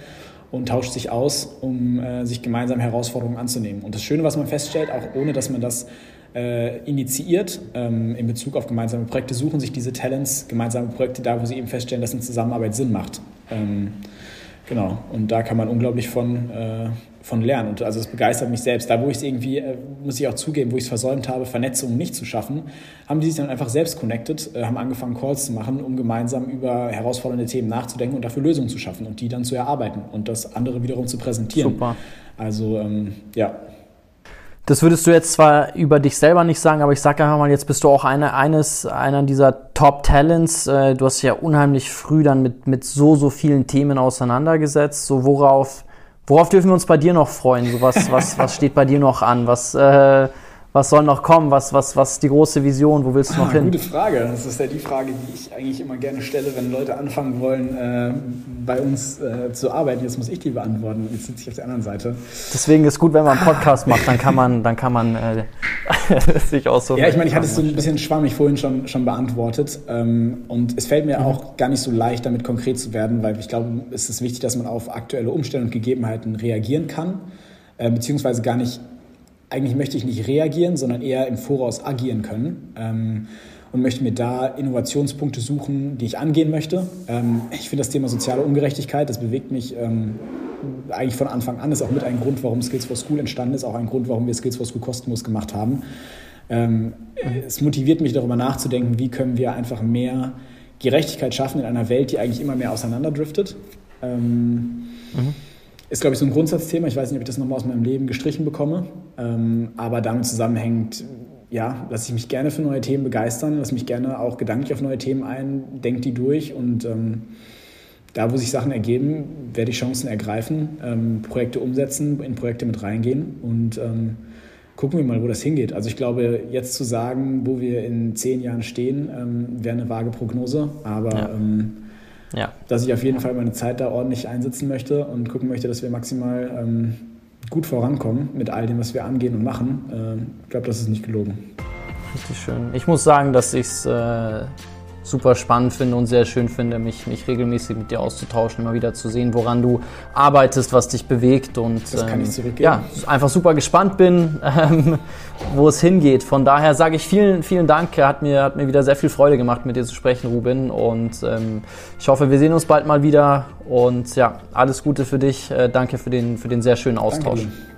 und tauscht sich aus, um äh, sich gemeinsam Herausforderungen anzunehmen. Und das Schöne, was man feststellt, auch ohne dass man das äh, initiiert ähm, in Bezug auf gemeinsame Projekte, suchen sich diese Talents gemeinsame Projekte da, wo sie eben feststellen, dass eine Zusammenarbeit Sinn macht. Ähm, genau, und da kann man unglaublich von, äh, von lernen. Und also es begeistert mich selbst. Da, wo ich es irgendwie, äh, muss ich auch zugeben, wo ich es versäumt habe, Vernetzungen nicht zu schaffen, haben die sich dann einfach selbst connected, äh, haben angefangen, Calls zu machen, um gemeinsam über herausfordernde Themen nachzudenken und dafür Lösungen zu schaffen und die dann zu erarbeiten und das andere wiederum zu präsentieren. Super. Also ähm, ja, das würdest du jetzt zwar über dich selber nicht sagen, aber ich sage einfach mal, jetzt bist du auch eine, eines, einer dieser Top Talents. Äh, du hast ja unheimlich früh dann mit, mit so, so vielen Themen auseinandergesetzt. So worauf, worauf dürfen wir uns bei dir noch freuen? So was, was, was steht bei dir noch an? Was, äh, was soll noch kommen? Was, was, was ist die große Vision? Wo willst du noch ah, hin? Gute Frage. Das ist ja die Frage, die ich eigentlich immer gerne stelle, wenn Leute anfangen wollen, äh, bei uns äh, zu arbeiten. Jetzt muss ich die beantworten. Jetzt sitze ich auf der anderen Seite. Deswegen ist gut, wenn man einen Podcast macht, dann kann man, dann kann man äh, <laughs> sich auch so. Ja, ich meine, ich hatte es so ein bisschen schwammig vorhin schon, schon beantwortet. Ähm, und es fällt mir mhm. auch gar nicht so leicht, damit konkret zu werden, weil ich glaube, es ist wichtig, dass man auf aktuelle Umstände und Gegebenheiten reagieren kann, äh, beziehungsweise gar nicht eigentlich möchte ich nicht reagieren, sondern eher im Voraus agieren können. Ähm, und möchte mir da Innovationspunkte suchen, die ich angehen möchte. Ähm, ich finde das Thema soziale Ungerechtigkeit, das bewegt mich ähm, eigentlich von Anfang an. Ist auch mit ein Grund, warum Skills for School entstanden ist, auch ein Grund, warum wir Skills for School kostenlos gemacht haben. Ähm, es motiviert mich darüber nachzudenken, wie können wir einfach mehr Gerechtigkeit schaffen in einer Welt, die eigentlich immer mehr auseinanderdriftet. Ähm, mhm ist, glaube ich, so ein Grundsatzthema. Ich weiß nicht, ob ich das nochmal aus meinem Leben gestrichen bekomme. Ähm, aber damit zusammenhängt, ja, lasse ich mich gerne für neue Themen begeistern, lasse mich gerne auch gedanklich auf neue Themen ein, denke die durch und ähm, da, wo sich Sachen ergeben, werde ich Chancen ergreifen, ähm, Projekte umsetzen, in Projekte mit reingehen und ähm, gucken wir mal, wo das hingeht. Also ich glaube, jetzt zu sagen, wo wir in zehn Jahren stehen, ähm, wäre eine vage Prognose, aber ja ähm, ja. dass ich auf jeden Fall meine Zeit da ordentlich einsetzen möchte und gucken möchte, dass wir maximal ähm, gut vorankommen mit all dem, was wir angehen und machen. Ähm, ich glaube, das ist nicht gelogen. Richtig schön. Ich muss sagen, dass ich es äh, super spannend finde und sehr schön finde, mich, mich regelmäßig mit dir auszutauschen, immer wieder zu sehen, woran du arbeitest, was dich bewegt und das kann ich ähm, ja, einfach super gespannt bin, <laughs> ähm, wo es hingeht. Von daher sage ich vielen, vielen Dank. Hat mir, hat mir wieder sehr viel Freude gemacht, mit dir zu sprechen, Ruben. Und ähm, ich hoffe, wir sehen uns bald mal wieder. Und ja, alles Gute für dich. Äh, danke für den, für den sehr schönen Austausch. Danke